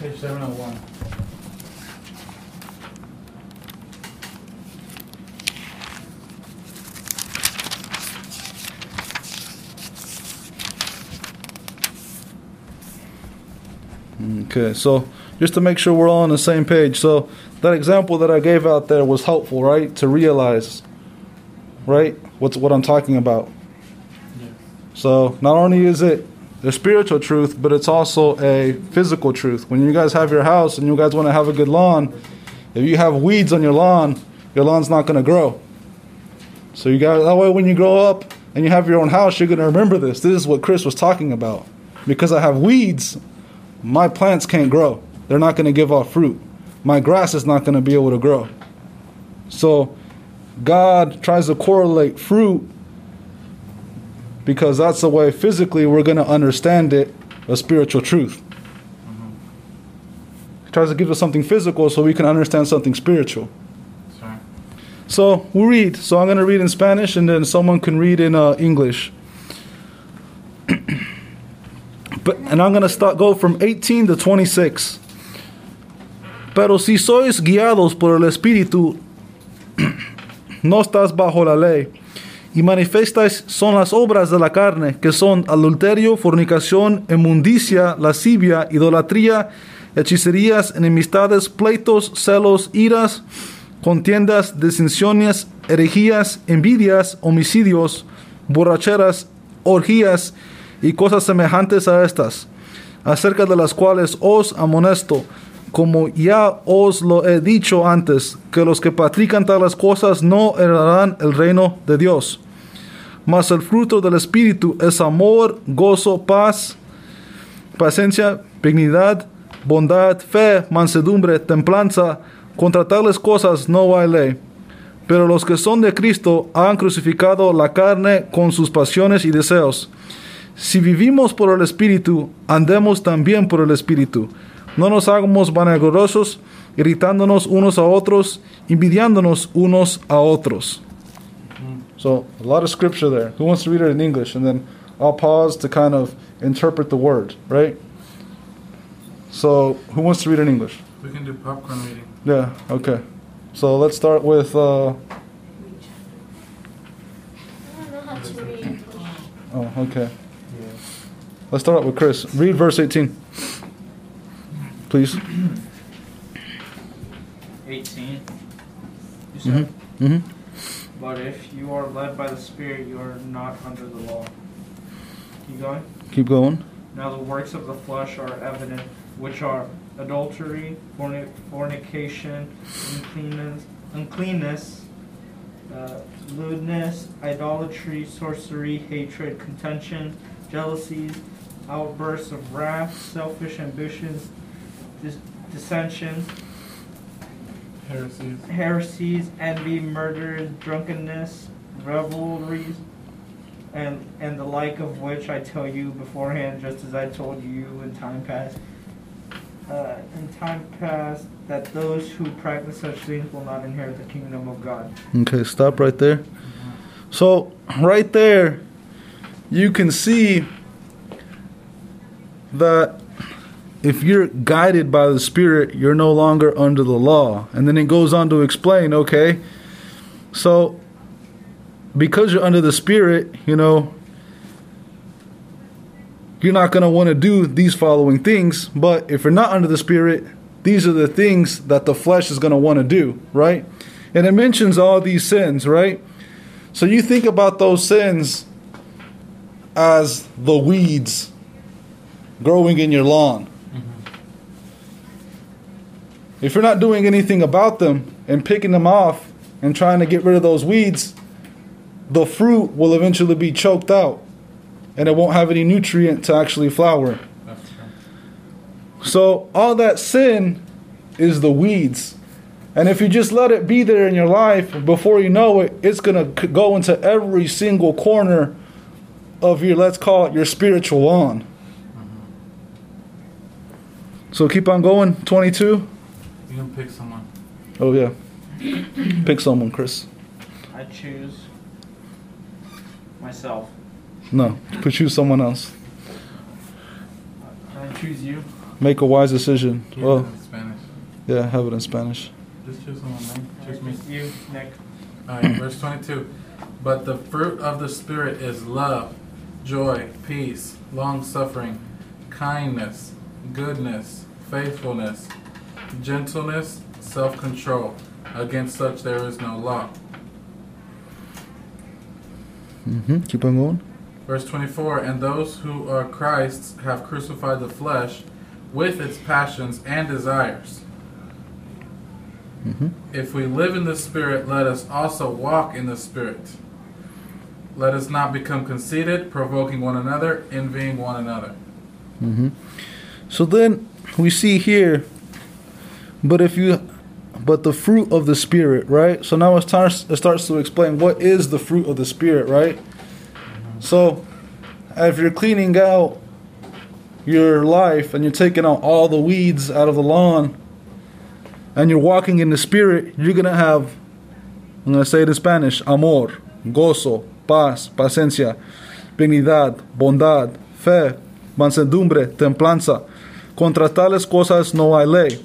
Page 701. Okay, so just to make sure we're all on the same page. So that example that I gave out there was helpful, right? To realize, right? What's what I'm talking about. So not only is it a spiritual truth, but it's also a physical truth. When you guys have your house and you guys want to have a good lawn, if you have weeds on your lawn, your lawn's not going to grow. So you got that way when you grow up and you have your own house, you're going to remember this. This is what Chris was talking about. Because I have weeds, my plants can't grow. They're not going to give off fruit. My grass is not going to be able to grow. So God tries to correlate fruit because that's the way physically we're going to understand it, a spiritual truth. He tries to give us something physical so we can understand something spiritual. Sorry. So we read. So I'm going to read in Spanish and then someone can read in uh, English. And I'm going to start go from 18 to 26. Pero si sois guiados por el Espíritu, no estás bajo la ley. Y manifiestas son las obras de la carne, que son adulterio, fornicación, inmundicia, lascivia, idolatría, hechicerías, enemistades, pleitos, celos, iras, contiendas, disensiones, herejías, envidias, homicidios, borracheras, orgías y cosas semejantes a estas, acerca de las cuales os amonesto, como ya os lo he dicho antes, que los que practican tales cosas no heredarán el reino de Dios. Mas el fruto del Espíritu es amor, gozo, paz, paciencia, benignidad, bondad, fe, mansedumbre, templanza. Contra tales cosas no hay ley. Pero los que son de Cristo han crucificado la carne con sus pasiones y deseos. Si vivimos por el Espíritu, andemos también por el Espíritu. No nos hagamos vanagloriosos, irritándonos unos a otros, envidiándonos unos a otros. So, a lot of scripture there. Who wants to read it in English? And then I'll pause to kind of interpret the word, right? So, who wants to read it in English? We can do popcorn reading. Yeah, okay. So, let's start with. Uh, I don't know how to read. oh, okay. Let's start out with Chris. Read verse 18. Please. 18. Mm-hmm. Mm-hmm. But if you are led by the Spirit, you are not under the law. Keep going. Keep going. Now the works of the flesh are evident, which are adultery, forni- fornication, uncleanness, uncleanness uh, lewdness, idolatry, sorcery, hatred, contention, jealousies, outbursts of wrath, selfish ambitions, dis- dissensions, Heresies. heresies, envy, murders, drunkenness, revelries, and and the like of which I tell you beforehand, just as I told you in time past. Uh, in time past, that those who practice such things will not inherit the kingdom of God. Okay, stop right there. So, right there, you can see that if you're guided by the Spirit, you're no longer under the law. And then it goes on to explain okay, so because you're under the Spirit, you know, you're not going to want to do these following things. But if you're not under the Spirit, these are the things that the flesh is going to want to do, right? And it mentions all these sins, right? So you think about those sins as the weeds growing in your lawn. Mm-hmm. If you're not doing anything about them and picking them off and trying to get rid of those weeds, the fruit will eventually be choked out and it won't have any nutrient to actually flower. So all that sin is the weeds. And if you just let it be there in your life, before you know it, it's going to go into every single corner of your, let's call it your spiritual lawn. So keep on going. 22. You can pick someone. Oh, yeah. Pick someone, Chris. I choose myself. No, put choose someone else. Can I choose you. Make a wise decision. Keep it Well, in Spanish. yeah, have it in Spanish. Just choose someone, man. Choose me. You, Nick. Alright, verse 22. But the fruit of the Spirit is love, joy, peace, long suffering, kindness, goodness, faithfulness, gentleness, self control. Against such there is no law. Mm-hmm. Keep on going. Verse 24 And those who are Christ's have crucified the flesh with its passions and desires. Mm-hmm. If we live in the Spirit, let us also walk in the Spirit. Let us not become conceited, provoking one another, envying one another. Mm-hmm. So then we see here, but if you, but the fruit of the Spirit, right? So now it starts, it starts to explain what is the fruit of the Spirit, right? So if you're cleaning out your life and you're taking out all the weeds out of the lawn and you're walking in the Spirit, you're going to have, I'm going to say it in Spanish, amor, gozo, paz, paciencia, benignidad, bondad, fe, mansedumbre, templanza. Contra tales cosas no hay ley.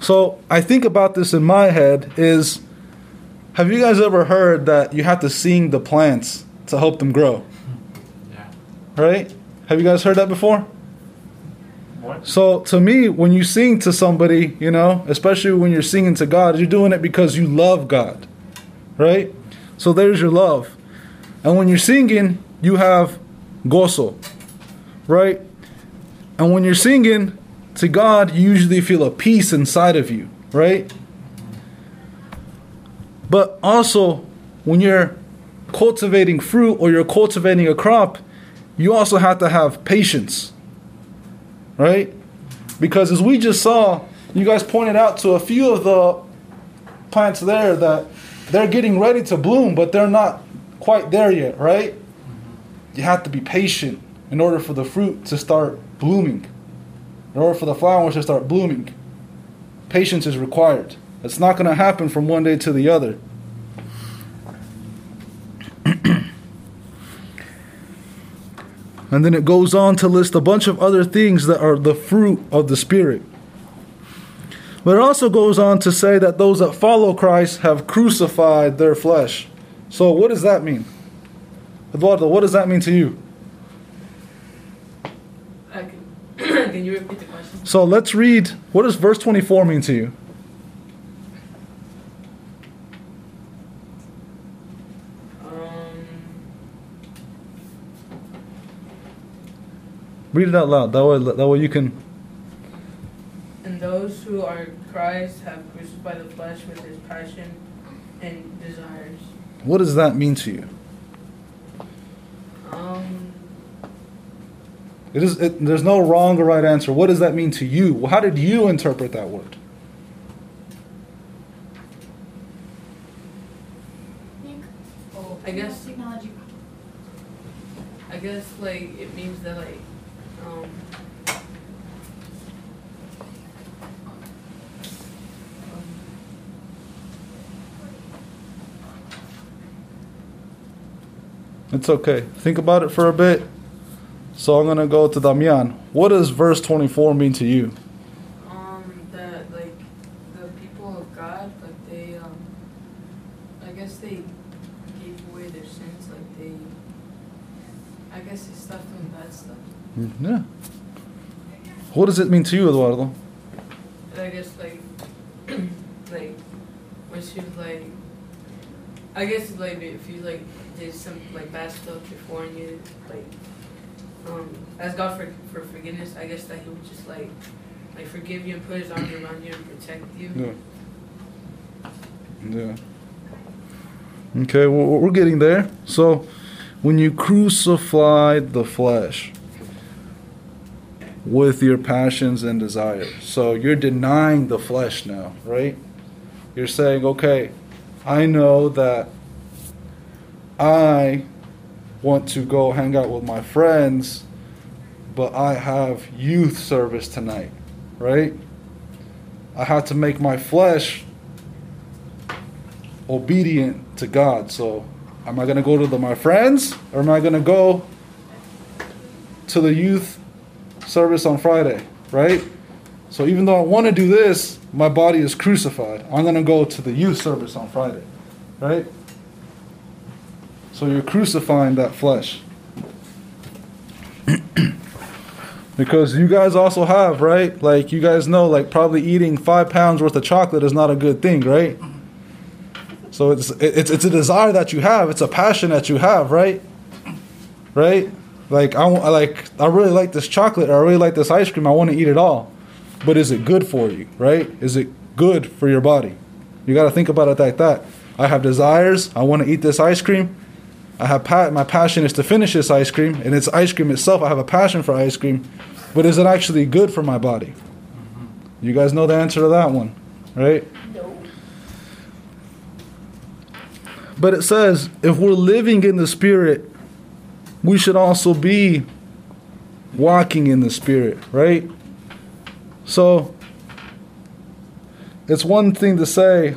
So I think about this in my head is have you guys ever heard that you have to sing the plants to help them grow? Yeah. Right? Have you guys heard that before? What? So to me, when you sing to somebody, you know, especially when you're singing to God, you're doing it because you love God. Right? So there's your love. And when you're singing, you have gozo. Right? And when you're singing to God, you usually feel a peace inside of you, right? But also, when you're cultivating fruit or you're cultivating a crop, you also have to have patience, right? Because as we just saw, you guys pointed out to a few of the plants there that they're getting ready to bloom, but they're not quite there yet, right? You have to be patient in order for the fruit to start blooming, in order for the flowers to start blooming. Patience is required. It's not going to happen from one day to the other. and then it goes on to list a bunch of other things that are the fruit of the Spirit. But it also goes on to say that those that follow Christ have crucified their flesh. So, what does that mean? Eduardo, what does that mean to you? I can, you repeat the question? So let's read. What does verse 24 mean to you? Um, Read it out loud. That way, that way you can. and those who are Christ have crucified the flesh with his passion and desires. What does that mean to you? Um, It is. It, there's no wrong or right answer. What does that mean to you? How did you interpret that word? oh, I guess Technology. I guess like it means that like um It's okay. Think about it for a bit. So I'm gonna go to Damian. What does verse 24 mean to you? um that like the people of God like they um I guess they gave away their sins like they I guess they stopped doing bad stuff. Yeah. What does it mean to you, Eduardo? I guess like like when she was like I guess like if you like did some like bad stuff before and you like um ask God for for forgiveness, I guess that he would just like like forgive you and put his arms around you and protect you. Yeah. Yeah. Okay, well, we're getting there. So, when you crucified the flesh with your passions and desires, so you're denying the flesh now, right? You're saying, okay, I know that I want to go hang out with my friends, but I have youth service tonight, right? I have to make my flesh obedient to God. So, am I going to go to the, my friends or am I going to go to the youth service on Friday, right? So, even though I want to do this, my body is crucified. I'm going to go to the youth service on Friday, right? So, you're crucifying that flesh. Because you guys also have, right? Like you guys know, like probably eating five pounds worth of chocolate is not a good thing, right? So it's it's it's a desire that you have. It's a passion that you have, right? Right? Like I like I really like this chocolate. I really like this ice cream. I want to eat it all, but is it good for you? Right? Is it good for your body? You got to think about it like that. I have desires. I want to eat this ice cream. I have pa- my passion is to finish this ice cream, and it's ice cream itself. I have a passion for ice cream, but is it actually good for my body? Mm-hmm. You guys know the answer to that one, right? But it says if we're living in the Spirit, we should also be walking in the Spirit, right? So it's one thing to say,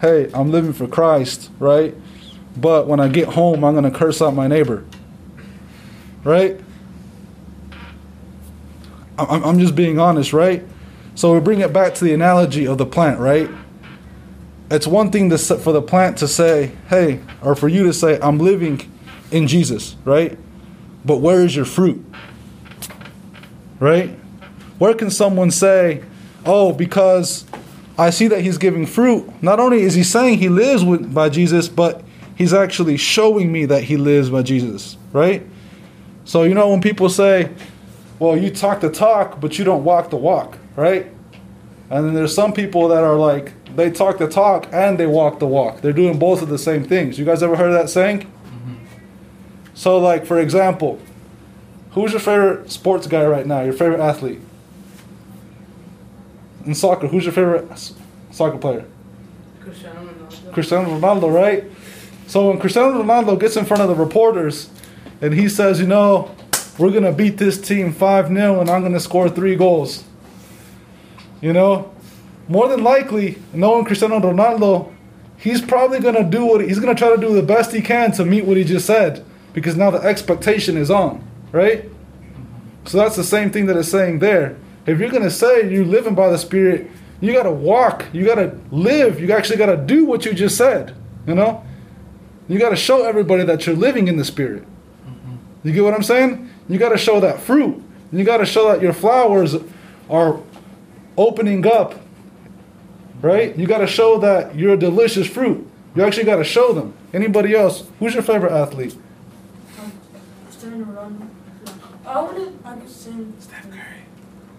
hey, I'm living for Christ, right? But when I get home, I'm going to curse out my neighbor, right? I'm, just being honest, right? So we bring it back to the analogy of the plant, right? It's one thing to for the plant to say, "Hey," or for you to say, "I'm living in Jesus," right? But where is your fruit? Right? Where can someone say, "Oh, because I see that he's giving fruit." Not only is he saying he lives with, by Jesus, but he's actually showing me that he lives by Jesus, right? So you know when people say, "Well, you talk the talk, but you don't walk the walk," right? And then there's some people that are like, they talk the talk and they walk the walk. They're doing both of the same things. You guys ever heard of that saying? Mm-hmm. So, like, for example, who's your favorite sports guy right now? Your favorite athlete? In soccer, who's your favorite soccer player? Cristiano Ronaldo. Cristiano Ronaldo, right? So when Cristiano Ronaldo gets in front of the reporters and he says, you know, we're going to beat this team 5 0 and I'm going to score three goals. You know, more than likely, knowing Cristiano Ronaldo, he's probably going to do what he's going to try to do the best he can to meet what he just said because now the expectation is on, right? So that's the same thing that it's saying there. If you're going to say you're living by the Spirit, you got to walk, you got to live, you actually got to do what you just said, you know? You got to show everybody that you're living in the Spirit. You get what I'm saying? You got to show that fruit. You got to show that your flowers are opening up, right? You got to show that you're a delicious fruit. You actually got to show them. Anybody else? Who's your favorite athlete? Cristiano Ronaldo. I wanna, I could sing. Steph Curry.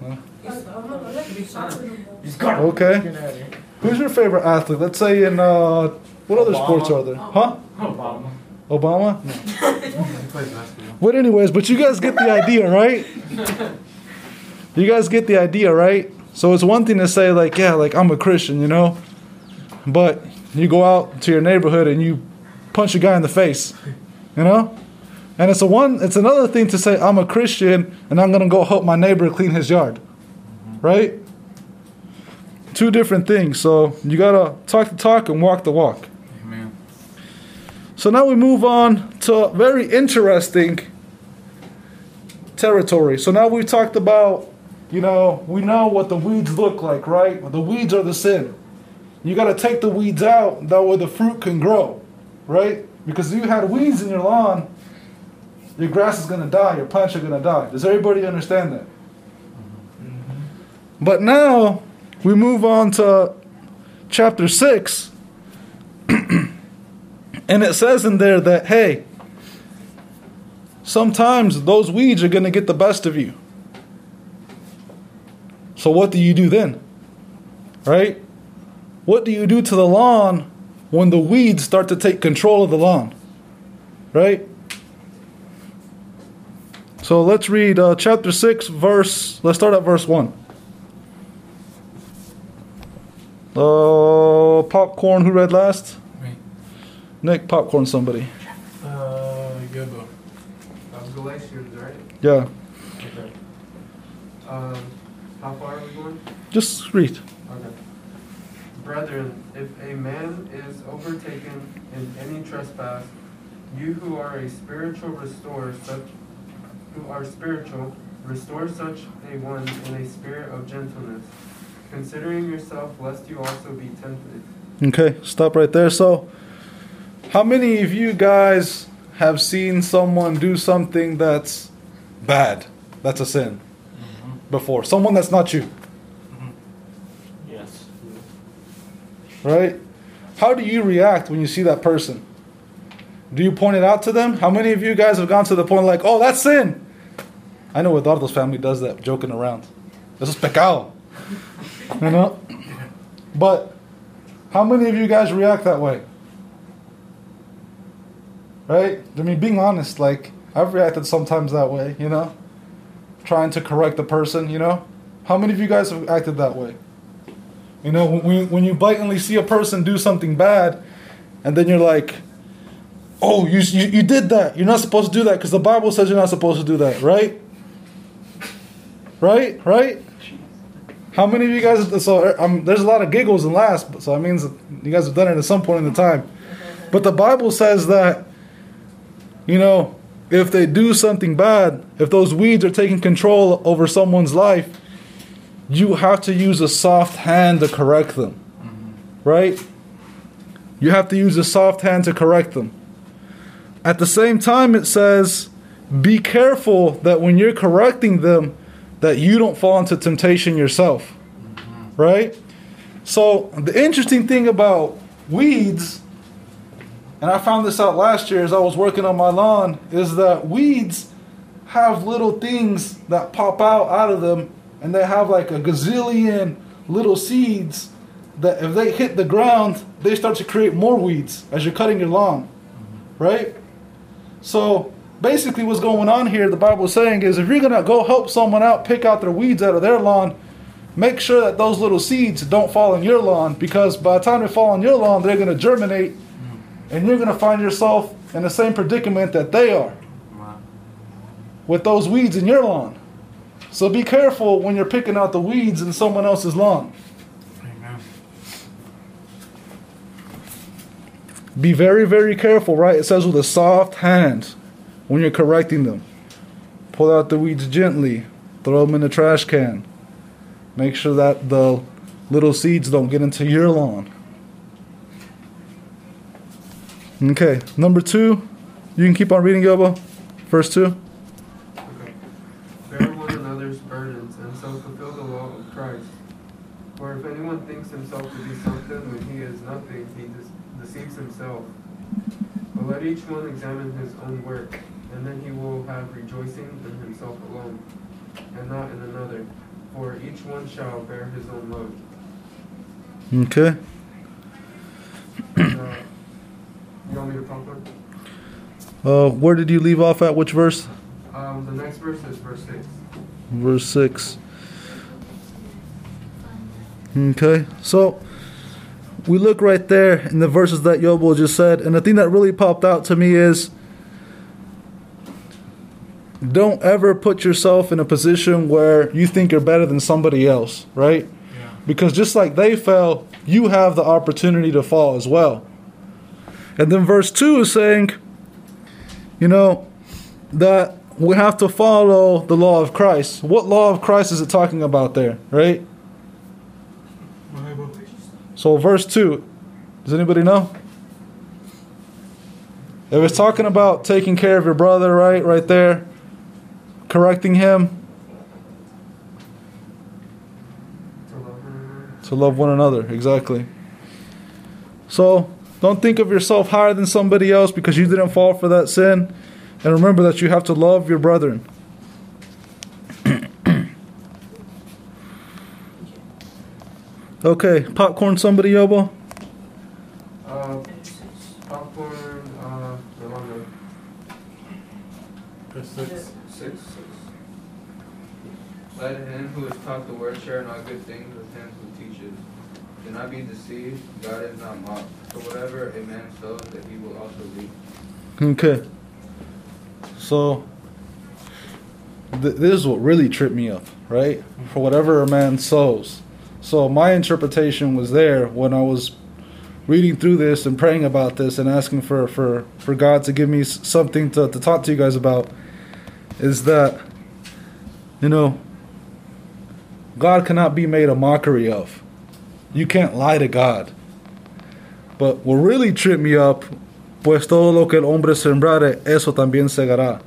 Huh? I, I wanna, I like soccer the most. Okay. Who's your favorite athlete? Let's say in uh, what other Obama. sports are there? Huh? Obama. Obama? Basketball. But anyways, but you guys get the idea, right? You guys get the idea, right? So it's one thing to say like, yeah, like I'm a Christian, you know, but you go out to your neighborhood and you punch a guy in the face, you know, and it's a one. It's another thing to say I'm a Christian and I'm gonna go help my neighbor clean his yard, mm-hmm. right? Two different things. So you gotta talk the talk and walk the walk. So now we move on to very interesting territory. So now we've talked about, you know, we know what the weeds look like, right? The weeds are the sin. You got to take the weeds out, that way the fruit can grow, right? Because if you had weeds in your lawn, your grass is going to die, your plants are going to die. Does everybody understand that? Mm-hmm. But now we move on to chapter 6. And it says in there that, hey, sometimes those weeds are going to get the best of you. So what do you do then? Right? What do you do to the lawn when the weeds start to take control of the lawn? Right? So let's read uh, chapter 6, verse, let's start at verse 1. Uh, popcorn, who read last? Nick, popcorn somebody. Uh, good book. That was Galatians, right? Yeah, Okay. Um, how far are we going? just read. Okay. Brethren, if a man is overtaken in any trespass, you who are a spiritual restore such who are spiritual, restore such a one in a spirit of gentleness, considering yourself lest you also be tempted. Okay, stop right there. So, how many of you guys have seen someone do something that's bad? That's a sin. Mm-hmm. before? Someone that's not you, mm-hmm. Yes. right? How do you react when you see that person? Do you point it out to them? How many of you guys have gone to the point like, oh, that's sin? I know Eduardo's family does that, joking around. Eso es pecado. You know? But how many of you guys react that way? Right? I mean, being honest, like, I've reacted sometimes that way, you know? Trying to correct the person, you know? How many of you guys have acted that way? You know, when, when you blatantly see a person do something bad, and then you're like, oh, you, you, you did that. You're not supposed to do that because the Bible says you're not supposed to do that, right? Right? Right? How many of you guys? So um, there's a lot of giggles and laughs, so that means you guys have done it at some point in the time. But the Bible says that, you know, if they do something bad, if those weeds are taking control over someone's life, you have to use a soft hand to correct them. Right? You have to use a soft hand to correct them. At the same time, it says, be careful that when you're correcting them, that you don't fall into temptation yourself. Right? So, the interesting thing about weeds, and I found this out last year as I was working on my lawn, is that weeds have little things that pop out out of them, and they have like a gazillion little seeds that if they hit the ground, they start to create more weeds as you're cutting your lawn. Right? So basically, what's going on here, the Bible is saying is if you're going to go help someone out, pick out their weeds out of their lawn, make sure that those little seeds don't fall on your lawn because by the time they fall on your lawn, they're going to germinate and you're going to find yourself in the same predicament that they are with those weeds in your lawn. So be careful when you're picking out the weeds in someone else's lawn. Amen. Be very, very careful, right? It says with a soft hand when you're correcting them. Pull out the weeds gently, throw them in the trash can. Make sure that the little seeds don't get into your lawn. Okay, number two, you can keep on reading, Yobo. First two. Okay. Bear one another's burdens and so fulfill the law of Christ. For if anyone thinks himself to be something when he is nothing, he de- deceives himself. But let each one examine his own work, and then he will have rejoicing in himself alone, and not in another. For each one shall bear his own load. Okay. You want me to? Uh, where did you leave off at? Which verse? Um, the next verse is verse 6. Verse 6. Okay, so we look right there in the verses that Yobo just said, and the thing that really popped out to me is don't ever put yourself in a position where you think you're better than somebody else, right? Yeah. Because just like they fell, you have the opportunity to fall as well. And then verse 2 is saying, you know, that we have to follow the law of Christ. What law of Christ is it talking about there, right? So, verse 2, does anybody know? If it's talking about taking care of your brother, right, right there, correcting him, to love one another, exactly. So, don't think of yourself higher than somebody else because you didn't fall for that sin. And remember that you have to love your brethren. okay, popcorn somebody, Yobo? Uh, popcorn, uh, Rolando. Verse 6. Six. Let him who is taught the word share not good things with him who teaches. Do not be deceived, God is not mocked. Whatever a man sows, that he will also reap. Okay. So, th- this is what really tripped me up, right? For whatever a man sows. So, my interpretation was there when I was reading through this and praying about this and asking for, for, for God to give me something to, to talk to you guys about is that, you know, God cannot be made a mockery of. You can't lie to God. But what really tripped me up, pues todo lo que el hombre sembrare, eso también segará.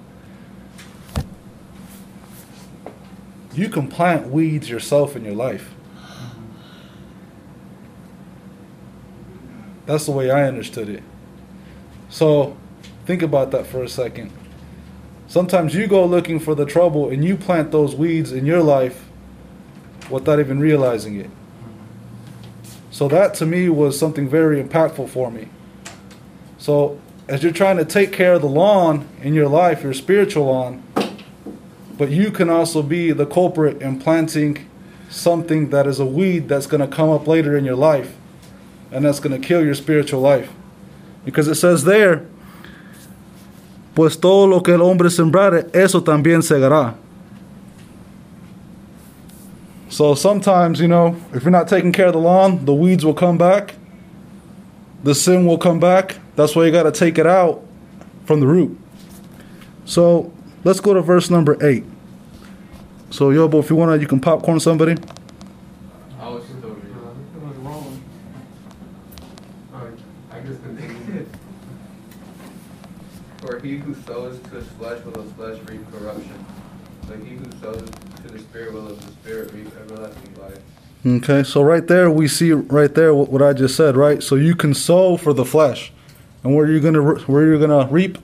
you can plant weeds yourself in your life. That's the way I understood it. So think about that for a second. Sometimes you go looking for the trouble and you plant those weeds in your life without even realizing it. So that to me was something very impactful for me. So as you're trying to take care of the lawn in your life, your spiritual lawn, but you can also be the culprit in planting something that is a weed that's going to come up later in your life and that's going to kill your spiritual life. Because it says there, pues todo lo que el hombre sembrare, eso también segará. So sometimes, you know, if you're not taking care of the lawn, the weeds will come back, the sin will come back. That's why you got to take it out from the root. So let's go to verse number eight. So, Yobo, if you want to, you can popcorn somebody. I was still reading. It was wrong. I guess continue. For he who sows to his flesh will of flesh reap corruption, but he who sows to will of the Spirit reap everlasting life. Okay, so right there we see right there what, what I just said, right? So you can sow for the flesh, and where you're gonna where you're gonna reap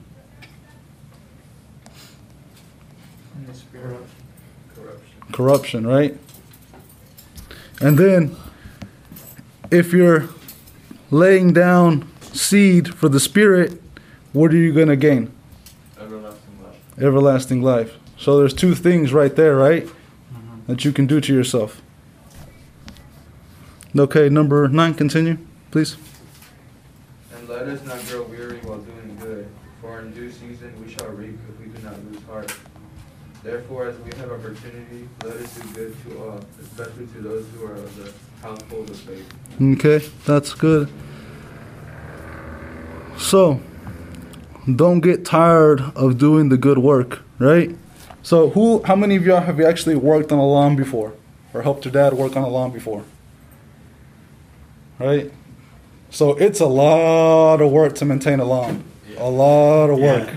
In the spirit. Corruption. corruption, right? And then if you're laying down seed for the spirit, what are you gonna gain? Everlasting life. Everlasting life. So there's two things right there, right? That you can do to yourself. Okay, number nine, continue, please. And let us not grow weary while doing good, for in due season we shall reap if we do not lose heart. Therefore, as we have opportunity, let us do good to all, especially to those who are of the household of faith. Okay, that's good. So, don't get tired of doing the good work, right? So, who how many of y'all have you actually worked on a lawn before or helped your dad work on a lawn before? Right? So, it's a lot of work to maintain a lawn. A lot of work.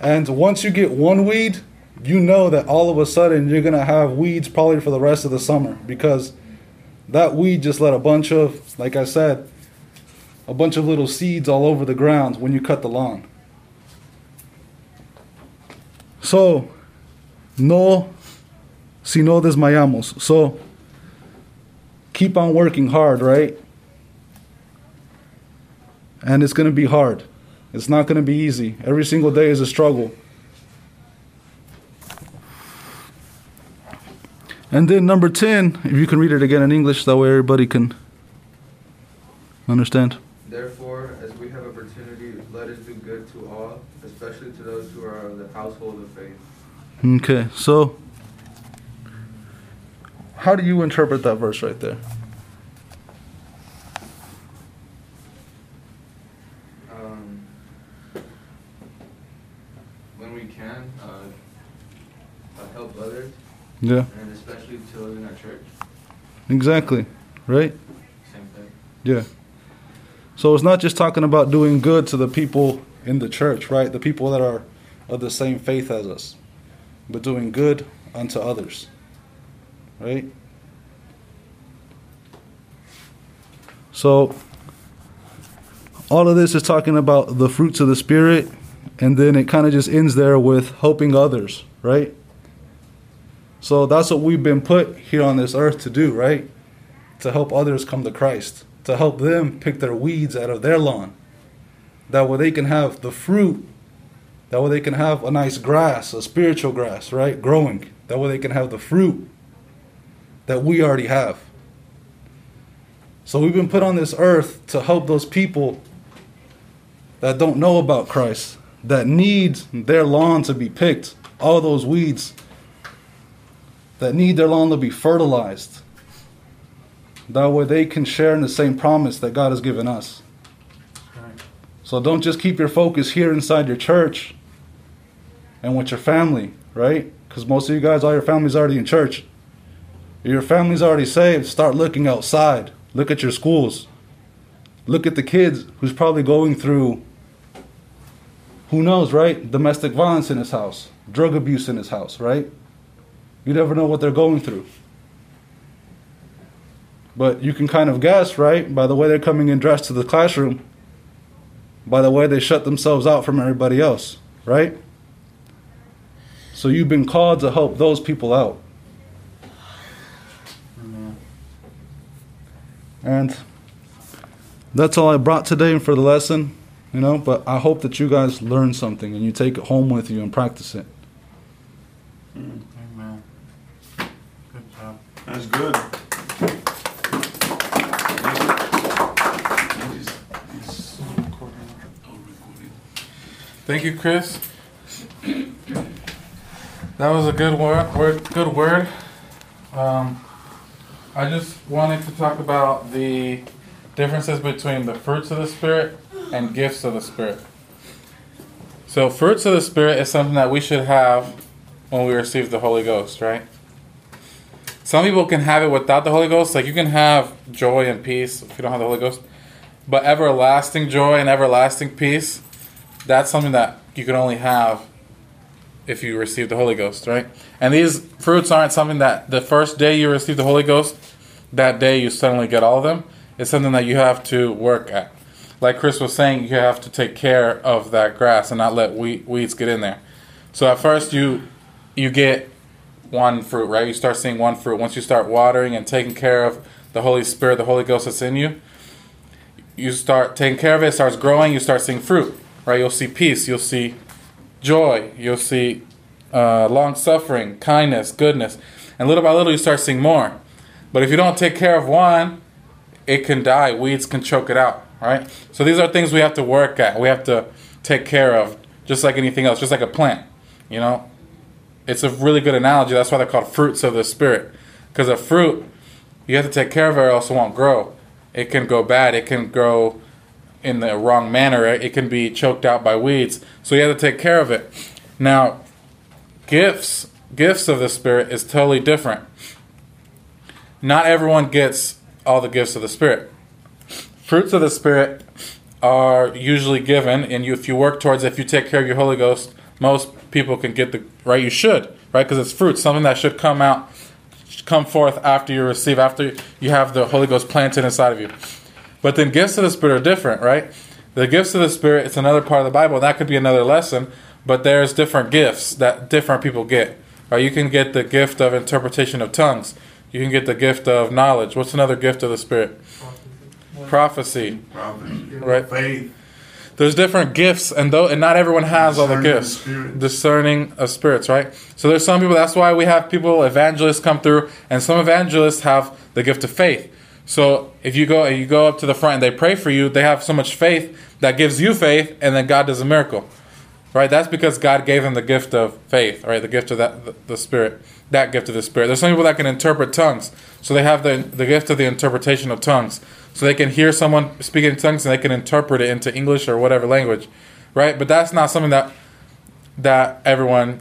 And once you get one weed, you know that all of a sudden you're going to have weeds probably for the rest of the summer because that weed just let a bunch of, like I said, a bunch of little seeds all over the ground when you cut the lawn. So, no, si no desmayamos. So, keep on working hard, right? And it's going to be hard. It's not going to be easy. Every single day is a struggle. And then number 10, if you can read it again in English, that way everybody can understand. Therefore, as we have opportunity, let us do good to all, especially to those who are of the household of faith. Okay, so how do you interpret that verse right there? Um, when we can, uh, uh, help others. Yeah. And especially to those in our church. Exactly, right? Same thing. Yeah. So it's not just talking about doing good to the people in the church, right? The people that are of the same faith as us, but doing good unto others, right? So all of this is talking about the fruits of the Spirit, and then it kind of just ends there with helping others, right? So that's what we've been put here on this earth to do, right? To help others come to Christ, to help them pick their weeds out of their lawn. That way they can have the fruit, that way they can have a nice grass, a spiritual grass, right? Growing. That way they can have the fruit that we already have. So we've been put on this earth to help those people that don't know about Christ, that need their lawn to be picked, all those weeds that need their lawn to be fertilized. That way they can share in the same promise that God has given us. So don't just keep your focus here inside your church and with your family, right? Because most of you guys, all your family's already in church. Your family's already saved, start looking outside. Look at your schools. Look at the kids who's probably going through, who knows, right? Domestic violence in his house, drug abuse in his house, right? You never know what they're going through. But you can kind of guess, right, by the way they're coming in dressed to the classroom, by the way they shut themselves out from everybody else, right? So you've been called to help those people out. And that's all I brought today for the lesson, you know, but I hope that you guys learn something and you take it home with you and practice it. Amen. Good job. That's good. Thank you, Chris. That was a good word. word good word. Um, I just wanted to talk about the differences between the fruits of the Spirit and gifts of the Spirit. So, fruits of the Spirit is something that we should have when we receive the Holy Ghost, right? Some people can have it without the Holy Ghost. Like you can have joy and peace if you don't have the Holy Ghost. But everlasting joy and everlasting peace, that's something that you can only have if you receive the Holy Ghost, right? And these fruits aren't something that the first day you receive the Holy Ghost, that day you suddenly get all of them. It's something that you have to work at. Like Chris was saying, you have to take care of that grass and not let weeds get in there. So at first you you get one fruit, right? You start seeing one fruit. Once you start watering and taking care of the Holy Spirit, the Holy Ghost that's in you, you start taking care of it, it starts growing, you start seeing fruit, right? You'll see peace, you'll see joy, you'll see uh, long suffering, kindness, goodness. And little by little, you start seeing more. But if you don't take care of one, it can die. Weeds can choke it out, right? So these are things we have to work at. We have to take care of, just like anything else, just like a plant. You know, it's a really good analogy. That's why they're called fruits of the spirit. Because a fruit, you have to take care of it, or else it won't grow. It can go bad. It can grow in the wrong manner. It can be choked out by weeds. So you have to take care of it. Now, gifts, gifts of the spirit is totally different. Not everyone gets all the gifts of the spirit. Fruits of the spirit are usually given, and you, if you work towards, if you take care of your Holy Ghost, most people can get the right. You should right because it's fruit, something that should come out, come forth after you receive, after you have the Holy Ghost planted inside of you. But then gifts of the Spirit are different, right? The gifts of the Spirit, it's another part of the Bible. That could be another lesson, but there's different gifts that different people get. Right? You can get the gift of interpretation of tongues. You can get the gift of knowledge. What's another gift of the Spirit? Prophecy. Prophecy. Right? Faith. There's different gifts, and though and not everyone has all the gifts. Discerning of spirits, right? So there's some people. That's why we have people, evangelists, come through, and some evangelists have the gift of faith. So if you go you go up to the front and they pray for you, they have so much faith that gives you faith, and then God does a miracle, right? That's because God gave them the gift of faith, right? The gift of that the, the Spirit, that gift of the Spirit. There's some people that can interpret tongues, so they have the the gift of the interpretation of tongues, so they can hear someone speaking in tongues and they can interpret it into English or whatever language, right? But that's not something that that everyone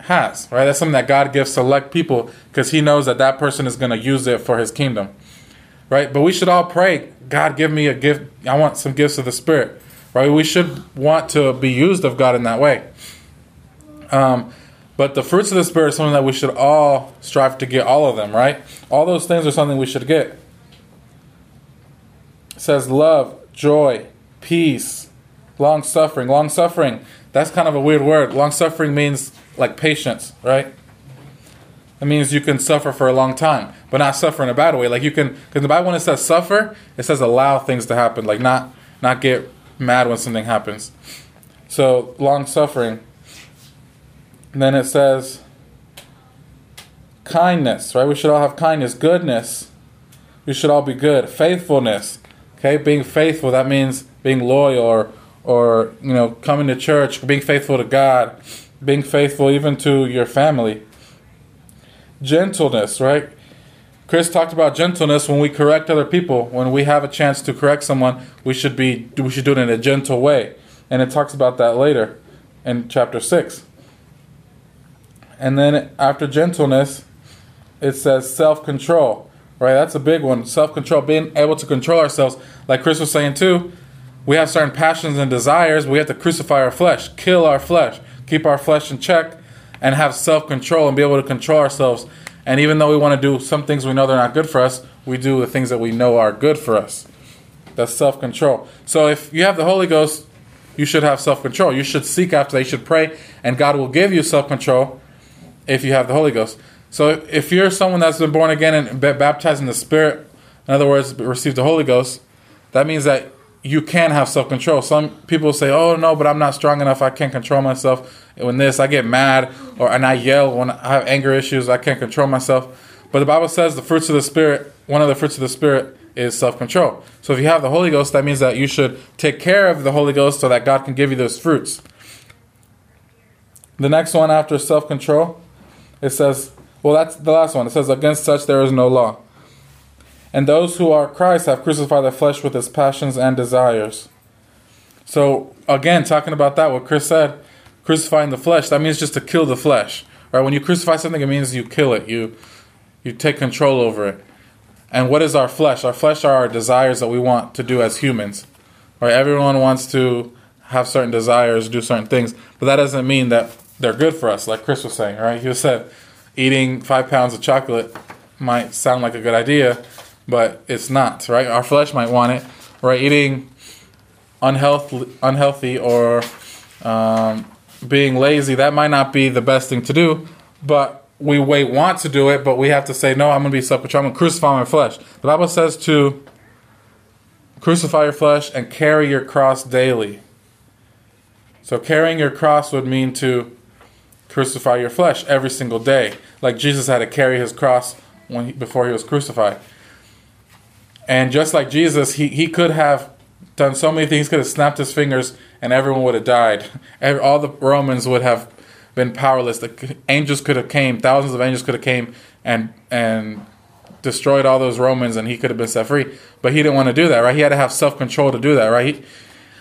has, right? That's something that God gives select people because He knows that that person is going to use it for His kingdom right? But we should all pray, God, give me a gift. I want some gifts of the Spirit, right? We should want to be used of God in that way. Um, but the fruits of the Spirit is something that we should all strive to get all of them, right? All those things are something we should get. It says love, joy, peace, long suffering. Long suffering, that's kind of a weird word. Long suffering means like patience, right? It means you can suffer for a long time, but not suffer in a bad way. Like you can, because the Bible when it says suffer, it says allow things to happen, like not not get mad when something happens. So long suffering. And then it says kindness, right? We should all have kindness, goodness. We should all be good. Faithfulness, okay? Being faithful that means being loyal or or you know coming to church, being faithful to God, being faithful even to your family gentleness, right? Chris talked about gentleness when we correct other people. When we have a chance to correct someone, we should be we should do it in a gentle way. And it talks about that later in chapter 6. And then after gentleness, it says self-control. Right? That's a big one. Self-control, being able to control ourselves. Like Chris was saying too, we have certain passions and desires. We have to crucify our flesh, kill our flesh, keep our flesh in check and have self control and be able to control ourselves. And even though we want to do some things we know they're not good for us, we do the things that we know are good for us. That's self control. So if you have the Holy Ghost, you should have self control. You should seek after that. You should pray, and God will give you self control if you have the Holy Ghost. So if you're someone that's been born again and ba- baptized in the Spirit, in other words, received the Holy Ghost, that means that you can have self control. Some people say, "Oh no, but I'm not strong enough. I can't control myself." When this, I get mad or and I yell when I have anger issues. I can't control myself. But the Bible says the fruits of the Spirit. One of the fruits of the Spirit is self control. So if you have the Holy Ghost, that means that you should take care of the Holy Ghost so that God can give you those fruits. The next one after self control, it says, well, that's the last one. It says, Against such there is no law. And those who are Christ have crucified the flesh with its passions and desires. So, again, talking about that, what Chris said, crucifying the flesh, that means just to kill the flesh. Right? When you crucify something, it means you kill it. You you take control over it. And what is our flesh? Our flesh are our desires that we want to do as humans. Right? Everyone wants to have certain desires, do certain things, but that doesn't mean that they're good for us, like Chris was saying, right? He said eating five pounds of chocolate might sound like a good idea, but it's not, right? Our flesh might want it, right? Eating unhealthy, unhealthy or um, being lazy, that might not be the best thing to do, but we may want to do it, but we have to say, no, I'm going to be control. I'm going to crucify my flesh. The Bible says to crucify your flesh and carry your cross daily. So carrying your cross would mean to crucify your flesh every single day, like Jesus had to carry his cross when he, before he was crucified. And just like Jesus, he, he could have done so many things. Could have snapped his fingers and everyone would have died. All the Romans would have been powerless. The angels could have came, thousands of angels could have came and and destroyed all those Romans, and he could have been set free. But he didn't want to do that, right? He had to have self control to do that, right? He,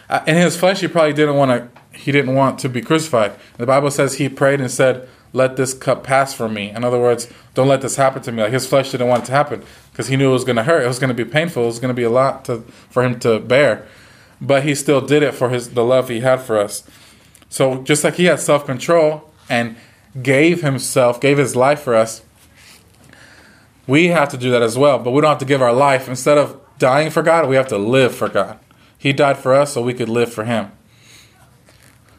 uh, in his flesh, he probably didn't want to. He didn't want to be crucified. The Bible says he prayed and said, "Let this cup pass from me." In other words, don't let this happen to me. Like his flesh didn't want it to happen because he knew it was going to hurt. It was going to be painful. It was going to be a lot to for him to bear. But he still did it for his the love he had for us. So just like he had self control and gave himself, gave his life for us, we have to do that as well. But we don't have to give our life. Instead of dying for God, we have to live for God. He died for us so we could live for him.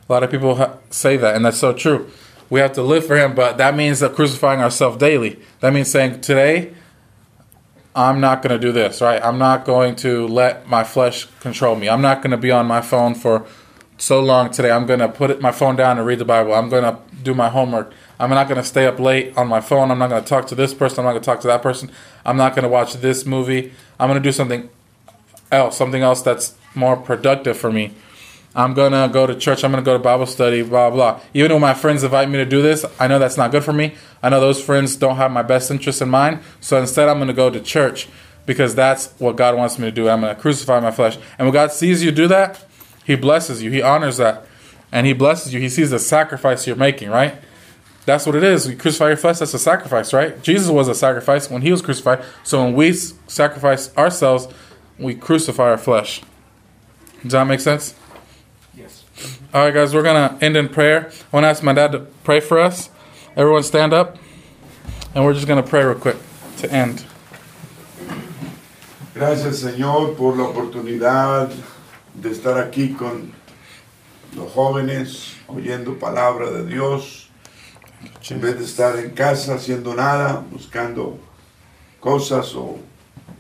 A lot of people say that, and that's so true. We have to live for him, but that means that crucifying ourselves daily. That means saying, today, I'm not going to do this, right? I'm not going to let my flesh control me. I'm not going to be on my phone for so long today. I'm going to put my phone down and read the Bible. I'm going to do my homework. I'm not going to stay up late on my phone. I'm not going to talk to this person. I'm not going to talk to that person. I'm not going to watch this movie. I'm going to do something else, something else that's more productive for me. I'm to go to church. I'm to go to Bible study, blah, blah. Even when my friends invite me to do this, I know that's not good for me. I know those friends don't have my best interest in mind. So instead, I'm to go to church because that's what God wants me to do. I'm to crucify my flesh. And when God sees you do that, He blesses you. He honors that. And He blesses you. He sees the sacrifice you're making, right? That's what it is. You crucify your flesh, that's a sacrifice, right? Jesus was a sacrifice when He was crucified. So when we sacrifice ourselves, we crucify our flesh. Does that make sense? All right, guys, we're going end in prayer. I want to ask my dad to pray for us. Everyone stand up. And we're just going pray real quick to end. Gracias Señor por la oportunidad de estar aquí con los jóvenes oyendo palabra de Dios. En vez de estar en casa haciendo nada, buscando cosas o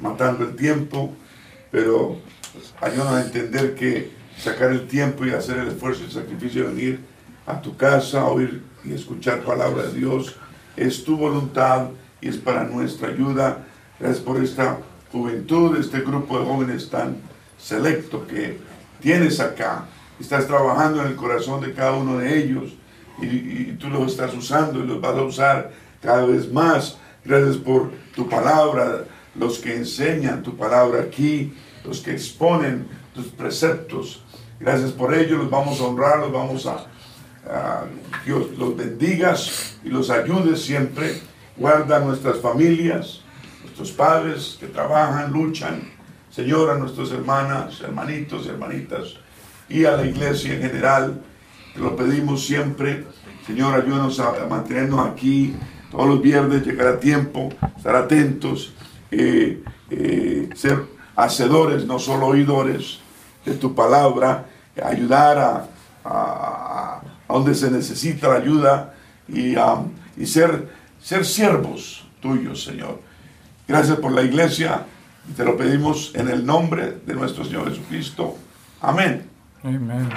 matando el tiempo, pero ayúdanos a entender que sacar el tiempo y hacer el esfuerzo y el sacrificio de venir a tu casa, oír y escuchar palabra de Dios, es tu voluntad y es para nuestra ayuda. Gracias por esta juventud, este grupo de jóvenes tan selecto que tienes acá. Estás trabajando en el corazón de cada uno de ellos y, y tú los estás usando y los vas a usar cada vez más. Gracias por tu palabra, los que enseñan tu palabra aquí, los que exponen tus preceptos. Gracias por ello, los vamos a honrar, los vamos a, a Dios los bendigas y los ayude siempre. Guarda nuestras familias, nuestros padres que trabajan, luchan. Señor, a nuestras hermanas, hermanitos hermanitas y a la iglesia en general. Te lo pedimos siempre. Señor, ayúdanos a, a mantenernos aquí todos los viernes, llegar a tiempo, estar atentos, eh, eh, ser hacedores, no solo oidores de tu palabra, ayudar a, a- donde se necesita la ayuda y, um, y ser, ser siervos tuyos, Señor. Gracias por la iglesia. Te lo pedimos en el nombre de nuestro Señor Jesucristo. Amén. Amen.